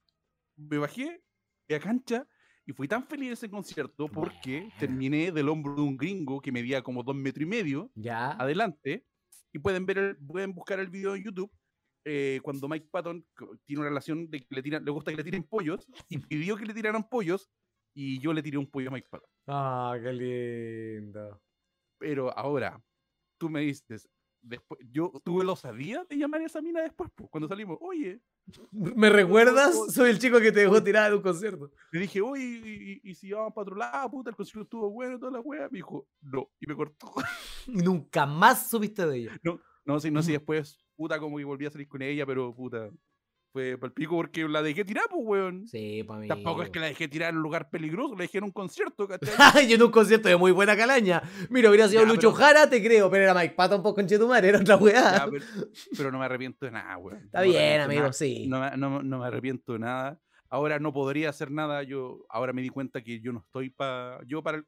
me bajé de la cancha y fui tan feliz en ese concierto porque Buena. terminé del hombro de un gringo que medía como dos metros y medio Ya. adelante y pueden ver, el- pueden buscar el video en YouTube eh, cuando Mike Patton tiene una relación de que le, tiran, le gusta que le tiren pollos (laughs) y pidió que le tiraran pollos y yo le tiré un pollo a Mike Patton. Ah, qué lindo. Pero ahora, tú me dices, después, yo tuve la osadía de llamar a esa mina después, pues, cuando salimos, oye, (laughs) ¿Me recuerdas? (laughs) Soy el chico que te dejó tirada de un concierto. Le dije, oye, y, y- y si vamos para otro lado, puta, el concierto estuvo bueno, toda la wea. Me dijo, no, y me cortó. Nunca más supiste de ella. no, si no, si después, puta, como que volví a salir con ella, pero puta, fue para el pico porque la dejé tirar, pues, weón. Sí, para mí. Tampoco es que la dejé tirar en un lugar peligroso, la dejé en un concierto, ¿cachai? (laughs) Yo en un concierto de muy buena calaña. Mira, hubiera sido Ya, Lucho pero- Jara, te creo, pero era Mike Patton por conchetumare, era otra weá. Pero, pero no me arrepiento de nada, weón. Está No bien, amigo, nada. sí. No, no, no me arrepiento de nada. Ahora no podría hacer nada. Yo ahora me di cuenta que yo no estoy para. Yo para el,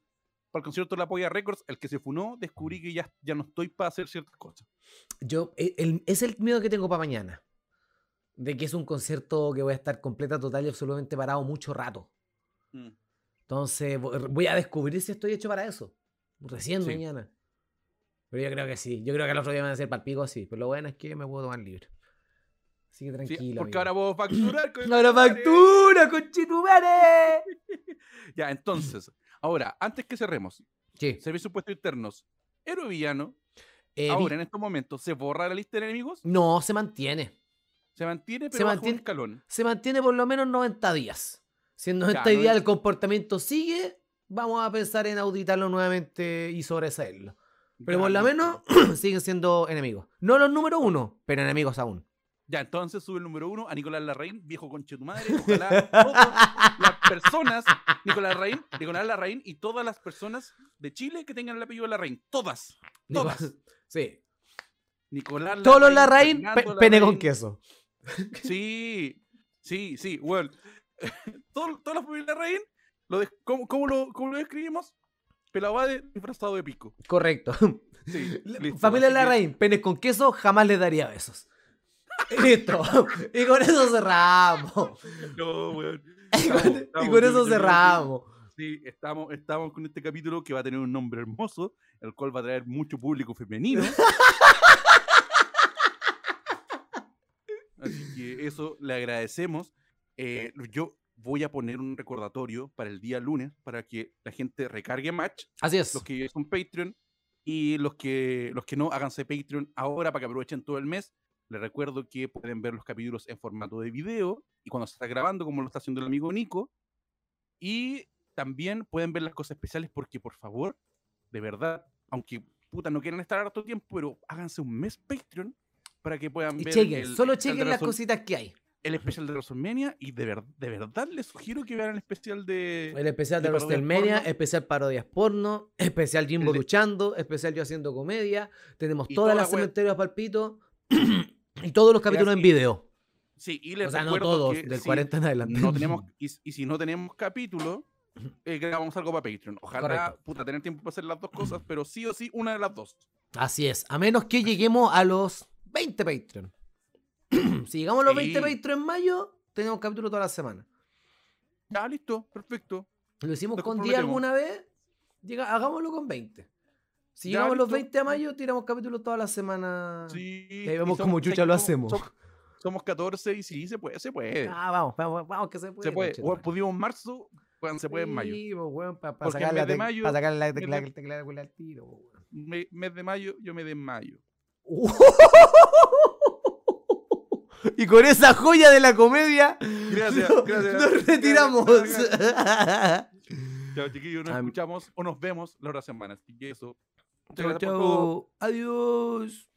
para el concierto de la Polla Records, el que se funó, descubrí que ya, ya no estoy para hacer ciertas cosas. Yo, e- el- es el miedo que tengo para mañana. De que es un concierto que voy a estar completa, total y absolutamente parado mucho rato. Mm. Entonces vo- voy a descubrir si estoy hecho para eso. Recién Sí. mañana. Pero yo creo que sí. Yo creo que el otro día me van a hacer palpico así. Pero lo bueno es que me puedo tomar libre. Así que Sí, tranquilo. porque amigo. ahora puedo facturar. con- (laughs) ¡Ahora factura, conchetumare! (laughs) Ya, entonces, ahora, antes que cerremos, Sí. servicio puesto internos, héroe villano, Eh, ahora en estos momentos, ¿se borra la lista de enemigos? No, se mantiene. Se mantiene, pero Se bajo mantiene- un escalón. Se mantiene por lo menos 90 días. Si en 90 Ya, días el comportamiento sigue, vamos a pensar en auditarlo nuevamente y sobresaerlo. Pero por lo menos (clears throat) siguen siendo enemigos. No los número uno, pero enemigos aún. Ya, entonces sube el número uno a Nicolás Larraín, viejo conche tu madre. Ojalá (laughs) todas las personas, Nicolás Larraín, Nicolás Larraín y todas las personas de Chile que tengan el apellido Larraín. Todas. Todas. (laughs) Sí. Nicolás Todos los Larraín, pe- pene con Larraín. queso. Sí, sí, sí, bueno. (laughs) Todo- Todas las familias Larraín, lo de- ¿cómo, cómo lo, ¿cómo lo describimos? Pelabade disfrazado de pico. Correcto. Sí, La- listo, Familia así que- Larraín, penes con queso, jamás les daría besos. (laughs) Listo. y con eso cerramos. No, weón. (laughs) Y con, Estamos- y estamos, con yo- eso cerramos. Sí, estamos, estamos con este capítulo que va a tener un nombre hermoso, el cual va a traer mucho público femenino. (laughs) Así que eso le agradecemos. Eh, yo voy a poner un recordatorio para el día lunes para que la gente recargue Match, Así es. los que son Patreon y los que, los que no, háganse Patreon ahora para que aprovechen todo el mes. Les recuerdo que pueden ver los capítulos en formato de video y cuando se está grabando, como lo está haciendo el amigo Nico. Y también pueden ver las cosas especiales porque, por favor, de verdad, aunque puta no quieran estar harto tiempo, pero háganse un mes Patreon para que puedan Y ver chequen, el solo chequen las cositas que hay. el especial de WrestleMania y de, ver- de verdad les sugiero que vean el especial de... El especial de, de WrestleMania, especial parodias porno, especial Jimbo de- luchando, especial yo haciendo comedia. Tenemos Y todas toda las la cementerios palpito (clears throat) y todos los capítulos en video. Sí, y les O sea, no todos, que del si 40 en adelante. no tenemos, (laughs) y, y si no tenemos capítulo, eh, grabamos algo para Patreon. Ojalá, Correcto. puta, tener tiempo para hacer las dos cosas, pero sí o sí, una de las dos. Así es, a menos que lleguemos a los 20 Patreon. (clears throat) si llegamos a los 20 Sí. Patreon en mayo, tenemos capítulo toda la semana. Ya, listo, perfecto. Lo hicimos Nos con 10 comprometemos. alguna vez, llega, hagámoslo con 20. Si Ya, llegamos los listo. 20 a mayo, tiramos capítulos toda la semana. Sí. Y ahí vemos cómo chucha ¿sabes lo hacemos. Somos, somos 14 y sí, se puede, se puede. Ah, vamos, vamos, vamos, que se puede. se puede. O pudimos en marzo, weón, se puede en mayo. Sí, pues, weón, para en sacar, la de mayo- pa' sacar la tecla, de- tecla de al tiro, weón. Me- mes de mayo, yo me de en mayo. (laughs) Y con esa joya de la comedia, Gracias, no- gracias. nos retiramos. (laughs) Chao, chiquillos, nos Am- escuchamos o nos vemos la otra semana. Así que eso. Todo. chau. Adiós.